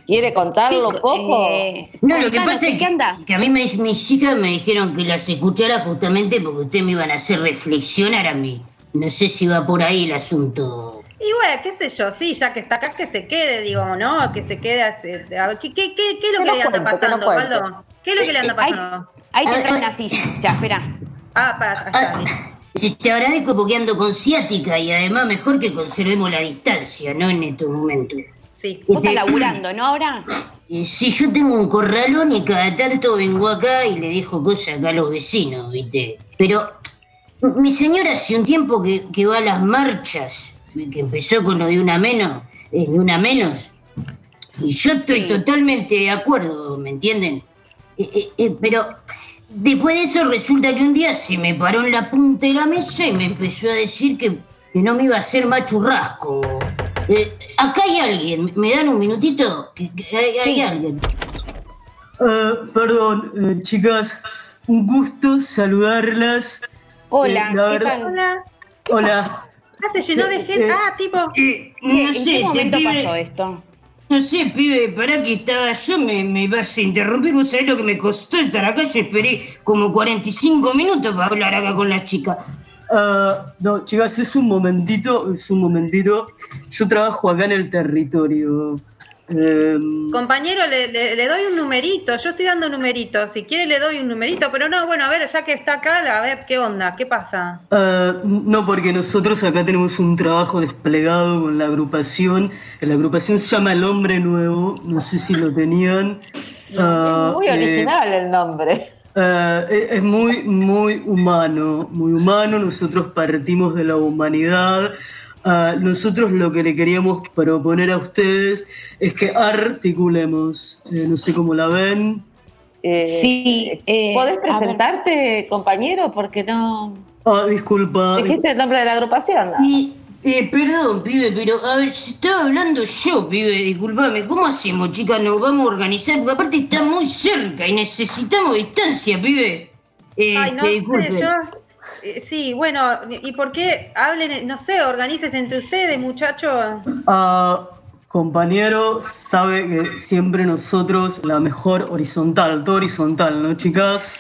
¿quiere contarlo Sí, poco? eh, No, lo que pasa ¿en es qué anda? que, que a mí me- mis hijas me dijeron que las escuchara justamente porque ustedes me iban a hacer reflexionar a mí. No sé si va por ahí el asunto. y bueno, qué sé yo, sí, ya que está acá, que se quede, digo, ¿no? Que se quede. a ver, ¿qué, qué, qué, qué es lo Que que, le anda que no pasando. Osvaldo? ¿Qué es lo que le anda Ay, pasando? ahí te Ah, trae ah. una silla. Ya, espera. Ah, para, ahí está, Ah, te agradezco porque ando con ciática y además mejor que conservemos la distancia, ¿no? En estos momentos. Sí. Vos estás laburando, ¿no? Ahora. eh, sí, yo tengo un corralón y cada tanto vengo acá y le dejo cosas acá a los vecinos, ¿viste? Pero mi señora hace un tiempo que, que va a las marchas, que empezó con lo de una menos, eh, de una menos. Y yo estoy Sí. totalmente de acuerdo, ¿me entienden? Eh, eh, eh, pero después de eso resulta que un día se me paró en la punta de la mesa y me empezó a decir que, que no me iba a hacer más churrasco. Eh, acá hay alguien, ¿me dan un minutito? Que- que hay, alguien. Eh, perdón, eh, chicas, un gusto saludarlas. Hola, Eh, la ¿qué verdad- tal? Hola. Hola. Ah, se llenó de gente. Eh, Ah, tipo. Eh, Che, no ¿en sé, qué te momento pibe- pasó esto? No sé, pibe, para que estaba yo, me, me vas a interrumpir. ¿Vos sabés lo que me costó estar acá? Yo esperé como 45 minutos para hablar acá con la chica. Ah, no, chicas, es un momentito, es un momentito. Yo trabajo acá en el territorio. Em, Compañero, le, le- le doy un numerito. Yo estoy dando numeritos. Si quiere, le doy un numerito. Pero no, bueno, a ver, ya que está acá, a ver qué onda, qué pasa. ah, no, porque nosotros acá tenemos un trabajo desplegado con la agrupación. La agrupación se llama El Hombre Nuevo. No sé si lo tenían. Ah, Muy eh, original el nombre. Eh, es- es muy, muy humano, muy humano. Nosotros partimos de la humanidad. Ah, nosotros lo que le queríamos proponer a ustedes es que articulemos. Eh, no sé cómo la ven. Eh, Sí, eh, ¿Podés presentarte, compañero? Porque no. Ah, disculpa. Dijiste el nombre de la agrupación. ¿no? Y, eh, perdón, pibe, pero a ver, estaba hablando yo, pibe, disculpame. ¿Cómo hacemos, chicas? Nos vamos a organizar, porque aparte está muy cerca y necesitamos distancia, pibe. Eh, Ay, no sé, yo. Eh, sí, bueno, ¿y por qué hablen, no sé, organices entre ustedes, muchachos? Ah, compañero, sabe que siempre nosotros la mejor horizontal, todo horizontal, ¿no, chicas?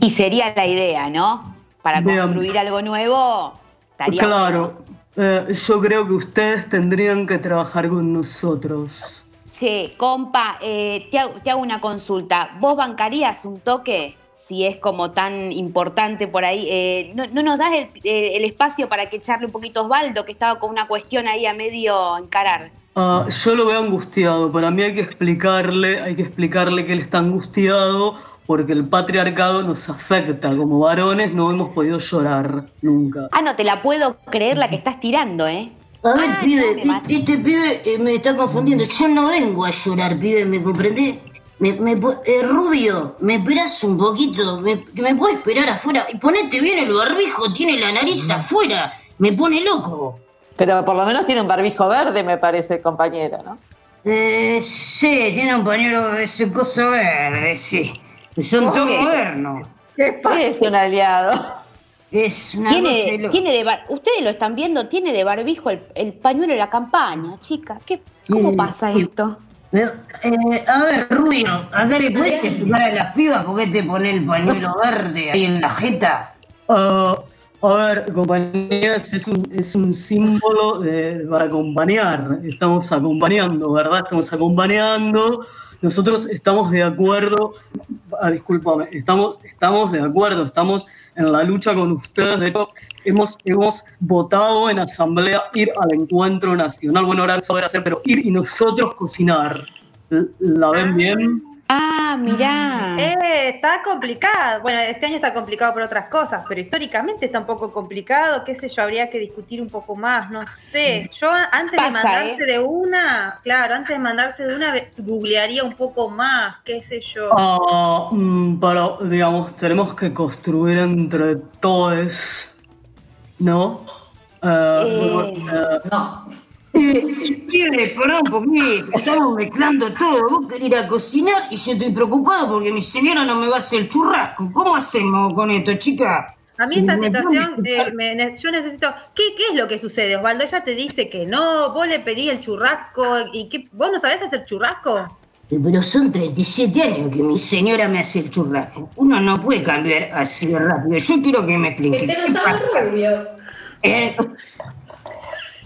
Y sería la idea, ¿no? Para Bien. construir algo nuevo, estaría Claro. Eh, yo creo que ustedes tendrían que trabajar con nosotros. Che, compa, eh, te, hago, te hago una consulta. ¿Vos bancarías un toque? Si es como tan importante por ahí. Eh, ¿no, no nos das el, eh, el espacio para que echarle un poquito a Osvaldo, que estaba con una cuestión ahí a medio encarar? Ah, yo lo veo angustiado. Para mí hay que explicarle, hay que explicarle que él está angustiado porque el patriarcado nos afecta. Como varones no hemos podido llorar nunca. Ah, no te la puedo creer la que estás tirando, ¿eh? A ver, Ah, pibe, no, este pibe eh, me está confundiendo. Yo no vengo a llorar, pibe, ¿me comprendés? Me, me eh, Rubio, ¿me esperás un poquito? ¿Me, me puedo esperar afuera? Y ponete bien el barbijo, tiene la nariz afuera. Me pone loco. Pero por lo menos tiene un barbijo verde, me parece, compañero, ¿no? Eh, sí, tiene un pañuelo ese coso verde, sí. Son todos qué? modernos. Es un aliado. Es una de Tiene, tiene de bar- Ustedes lo están viendo, tiene de barbijo el, el pañuelo de la campaña, chica. ¿Qué? ¿Cómo pasa esto? Eh, eh, a ver, Rubio, acá le puedes explicar a las pibas por qué te pone el pañuelo verde ahí en la jeta. Ah, a ver, compañeras, es un, es un símbolo de- para acompañar. Estamos acompañando, ¿verdad? Estamos acompañando. Nosotros estamos de acuerdo, ah, discúlpame, estamos, estamos de acuerdo, estamos en la lucha con ustedes. De hecho, hemos, hemos votado en asamblea ir al encuentro nacional. Bueno, ahora a hacer, pero ir y nosotros cocinar. ¿La ven bien? Ah, mirá. Eh, está complicado. Bueno, este año está complicado por otras cosas, pero históricamente está un poco complicado. Qué sé yo, habría que discutir un poco más. No sé. Yo antes Pasa, de mandarse ¿eh? de una, claro, antes de mandarse de una, googlearía un poco más. Qué sé yo. Ah, mm, pero, digamos, tenemos que construir entre todos, ¿no? Eh, ah, No. Eh, Pibe, pará un poquito, estamos mezclando todo. Vos querés ir a cocinar y yo estoy preocupado porque mi señora no me va a hacer el churrasco. ¿Cómo hacemos con esto, chica? A mí esa situación, eh, me- yo necesito. ¿qué, ¿Qué es lo que sucede, Osvaldo? Ella te dice que no, vos le pedís el churrasco y que vos no sabés hacer churrasco. Eh, Pero son 37 años que mi señora me hace el churrasco. Uno no puede cambiar así de rápido. Yo quiero que me Que explique. te lo ¿Qué sabe rubio. Eh,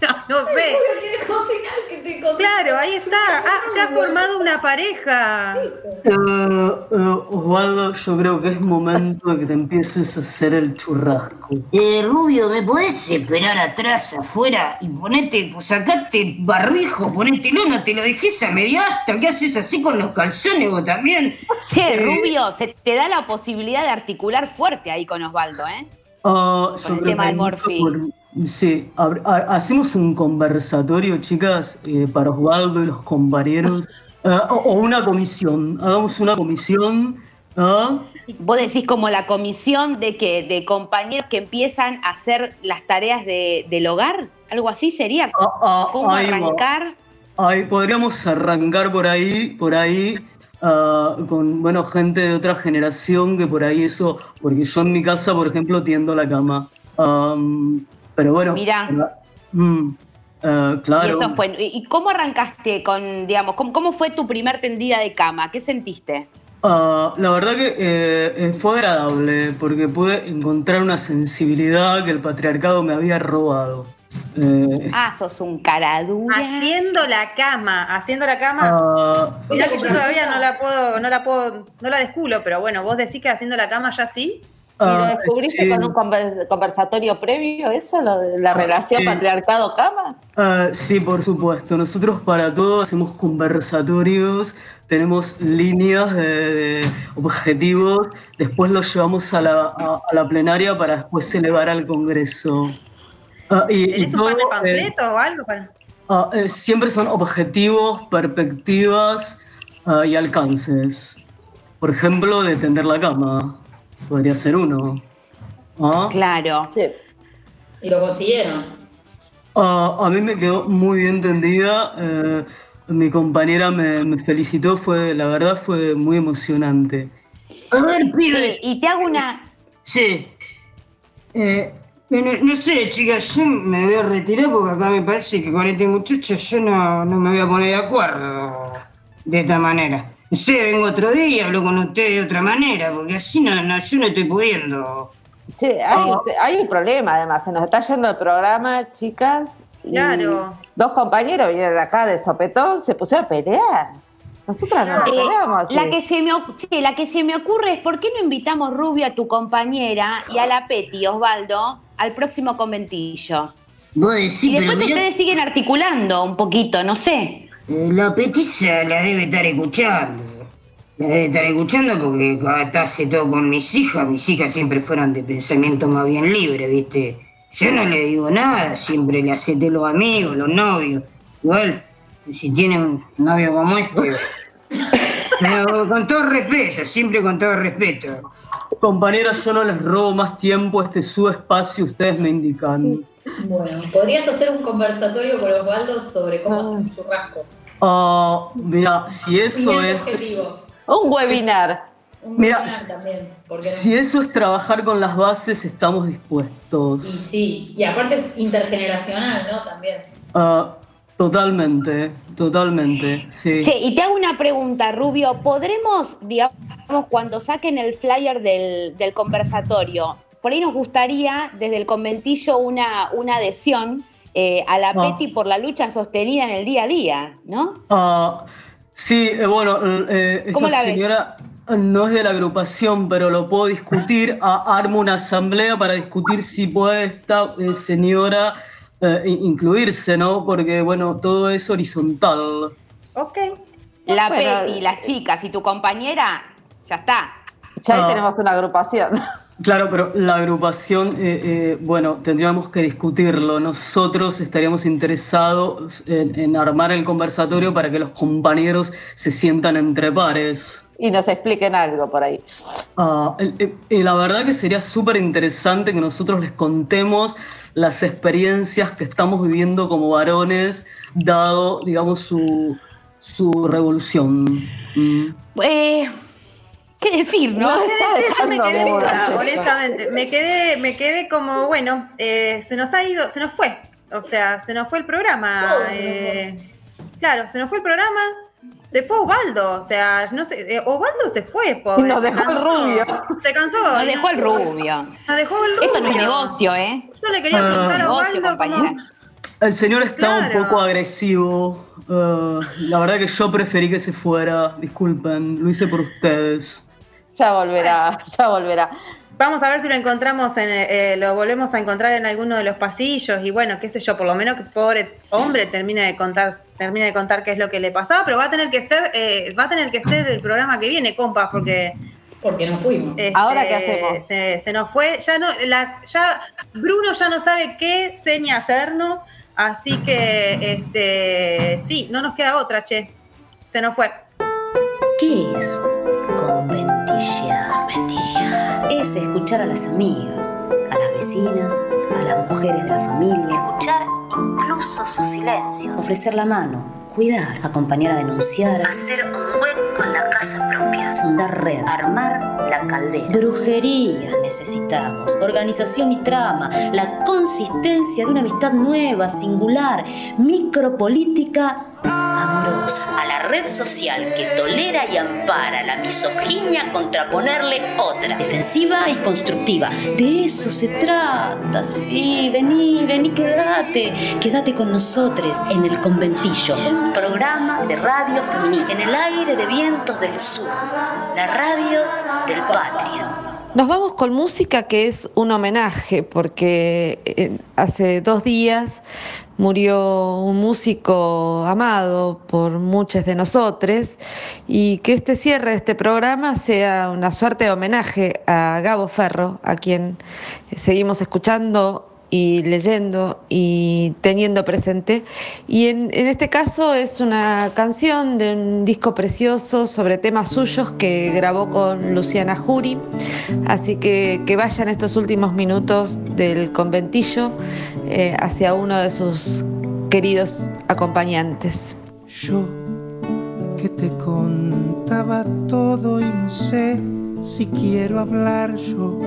No sé. Rubio quiere cocinar, que te cocine. Claro, ahí está. Ah, se ha formado una pareja. eh, eh, Osvaldo, yo creo que es momento de que te empieces a hacer el churrasco. eh, Rubio, ¿me podés esperar atrás, afuera y ponete, pues sacate barbijo, ponértelo, no te lo dejes a media asta? ¿Qué haces así con los calzones vos también? Che, Rubio, se te da la posibilidad de articular fuerte ahí con Osvaldo, ¿eh? Ah, Con el tema que del Morphy. por- sí, hacemos un conversatorio, chicas, eh, para Osvaldo y los compañeros. Ah, o, o una comisión, hagamos una comisión. ¿ah? Vos decís como la comisión de que de compañeros que empiezan a hacer las tareas de- del hogar, algo así sería. Ah, ¿Cómo arrancar? Ahí podríamos arrancar por ahí, por ahí, ah, con bueno, gente de otra generación que por ahí eso, porque yo en mi casa, por ejemplo, tiendo la cama. Am, pero bueno. Mirá. mm, ah, claro. Y eso fue. ¿Y y cómo arrancaste con, digamos, cómo, cómo fue tu primer tendida de cama? ¿Qué sentiste? Ah, la verdad que eh, eh, fue agradable porque pude encontrar una sensibilidad que el patriarcado me había robado. Eh, Ah, sos un caradura. Haciendo la cama, haciendo la cama. Mirá que yo todavía no la puedo, no la puedo, no la desculo, pero bueno, vos decís que haciendo la cama ya sí. ¿Y lo ah, descubriste sí. con un conver- conversatorio previo, eso, lo de la relación sí. patriarcado-cama? Ah, sí, por supuesto. Nosotros para todo hacemos conversatorios, tenemos líneas de, de objetivos, después los llevamos a la, a, a la plenaria para después elevar al Congreso. Ah, y, y ¿Tenés un par de todo, eh, panfletos o algo? Para... ah, eh, siempre son objetivos, perspectivas ah, y alcances. Por ejemplo, de tender la cama. Podría ser uno. ¿Ah? Claro. Sí. Y lo consiguieron. Ah, a mí me quedó muy bien tendida. eh, mi compañera me, me felicitó, fue, la verdad fue muy emocionante. A ver, Sí, pibes. y te hago una. Sí. Eh, no, no sé, chicas, yo me voy a retirar porque acá me parece que con este muchacho yo no, no me voy a poner de acuerdo de esta manera. No sé, vengo otro día, hablo con ustedes de otra manera, porque así no, no yo no estoy pudiendo. Sí, hay, hay un problema además, se nos está yendo el programa, chicas. y Claro. Dos compañeros vinieron acá de sopetón, se pusieron a pelear. Nosotras no nos Eh, peleamos la, que se me, che, la que se me ocurre es ¿por qué no invitamos Rubio a tu compañera y a la Peti, Osvaldo, al próximo conventillo? Decís, Y pero después mirá, ustedes siguen articulando un poquito, no sé. Eh, la petiza la debe estar escuchando. La debe estar escuchando porque acá hace todo con mis hijas. Mis hijas siempre fueron de pensamiento más bien libre, ¿viste? Yo no le digo nada, siempre le acepté los amigos, los novios. Igual, si tiene un novio como este. Pero con todo respeto, siempre con todo respeto. Compañeras, yo no les robo más tiempo, este es su espacio, ustedes me indican. Bueno, podrías hacer un conversatorio con Osvaldo sobre cómo hacer un churrasco. Ah, mira, si eso es... objetivo. Un webinar. Un Mira, webinar también. Si eso es trabajar con las bases, estamos Y dispuestos. sí, y aparte es intergeneracional, ¿no? También. Ah, Totalmente, totalmente, sí. Che, y te hago una pregunta, Rubio. ¿Podremos, digamos, cuando saquen el flyer del, del conversatorio, por ahí nos gustaría desde el conventillo una, una adhesión eh, a la Ah. PETI por la lucha sostenida en el día a día, ¿no? Ah, sí, eh, bueno, eh, esta ¿Cómo la ves? señora no es de la agrupación, pero lo puedo discutir. Ah, armo una asamblea para discutir si puede esta eh, señora eh, in- incluirse, ¿no? Porque, bueno, todo es horizontal. Ok. La Bueno. PETI, las chicas y tu compañera, ya está. Ya ahí Ah. tenemos una agrupación. Claro, pero la agrupación, eh, eh, bueno, tendríamos que discutirlo. Nosotros estaríamos interesados en, en armar el conversatorio para que los compañeros se sientan entre pares. Y nos expliquen algo por ahí. Ah, y la verdad que sería súper interesante que nosotros les contemos las experiencias que estamos viviendo como varones, dado, digamos, su, su revolución. Mm. Eh, ¿Qué decir, no? No sé decir, me quedé, honestamente, me quedé, me quedé como, bueno, eh, se nos ha ido, se nos fue. O sea, se nos fue el programa. eh, claro, se nos fue el programa. Se fue Osvaldo, o sea, no sé, eh, Osvaldo se fue, pobre. Nos se dejó el cansó. rubio. Se cansó. Nos dejó el rubio. Nos dejó el rubio. Esto no es negocio, ¿eh? Yo le quería Ah. preguntar a Negocio, Osvaldo compañera. cómo- El señor está un poco agresivo. eh, la verdad que yo preferí que se fuera. Disculpen, lo hice por ustedes. Ya volverá, ya volverá. Vamos a ver si lo encontramos, en, eh, lo volvemos a encontrar en alguno de los pasillos y bueno, qué sé yo, por lo menos que pobre hombre termine de contar, termine de contar qué es lo que le pasaba, pero va a tener que ser, eh, va a tener que ser el programa que viene, compas, porque Porque nos fuimos. este, ¿Ahora qué hacemos? Se, se nos fue, ya no, las, ya Bruno ya no sabe qué seña hacernos, así que este, sí, no nos queda otra, che, se nos fue. ¿Qué es conventillar? Conventillar. Es escuchar a las amigas, a las vecinas, a las mujeres de la familia, escuchar incluso sus silencios, ofrecer la mano, cuidar, acompañar a denunciar, hacer un hueco en la casa propia, fundar red, armar la caldera. Brujerías necesitamos, organización y trama, la consistencia de una amistad nueva, singular, micropolítica amorosa, a la red social que tolera y ampara la misoginia contraponerle otra, defensiva y constructiva. De eso se trata, sí, vení, vení, quédate, quédate con nosotros en el conventillo, un programa de radio femenina, en el aire de vientos del sur, la radio del patria. Nos vamos con música que es un homenaje, porque eh, hace dos días murió un músico amado por muchos de nosotros y que este cierre de este programa sea una suerte de homenaje a Gabo Ferro, a quien seguimos escuchando y leyendo y teniendo presente. Y en, en este caso es una canción de un disco precioso sobre temas suyos que grabó con Luciana Jury. Así que que vayan estos últimos minutos del conventillo eh, hacia uno de sus queridos acompañantes. Yo que te contaba todo y no sé si quiero hablar yo,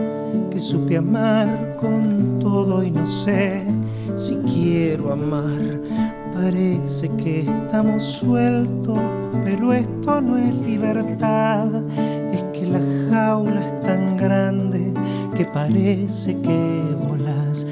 que supe amar con todo y no sé si quiero amar. Parece que estamos sueltos, pero esto no es libertad, es que la jaula es tan grande que parece que volas.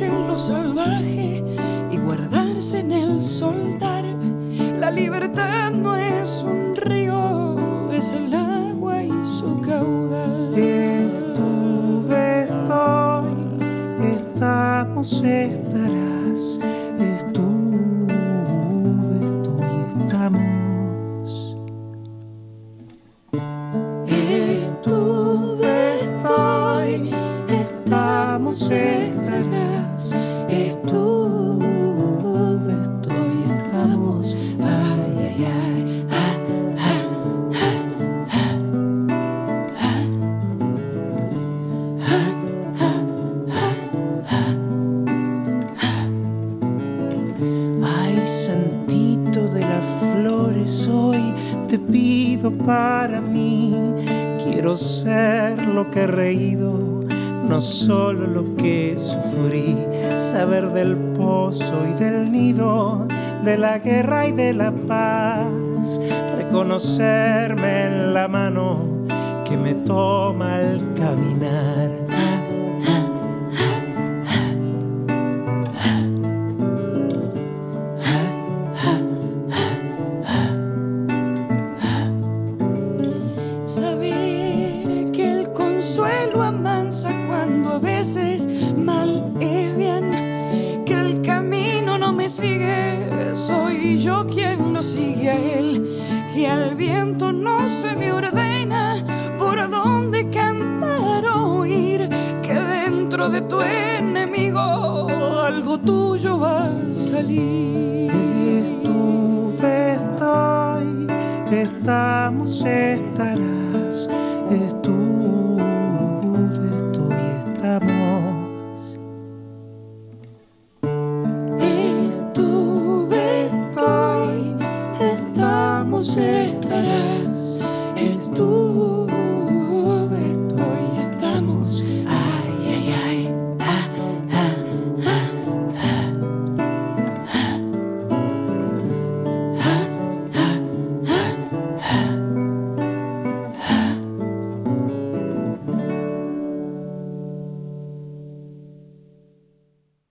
En lo salvaje y guardarse en el soltar. La libertad no es un río, es el agua y su caudal. Estuve, estoy, estamos, estarás. no solo lo que sufrí, saber del pozo y del nido, de la guerra y de la paz, reconocerme en la mano que me toma al caminar.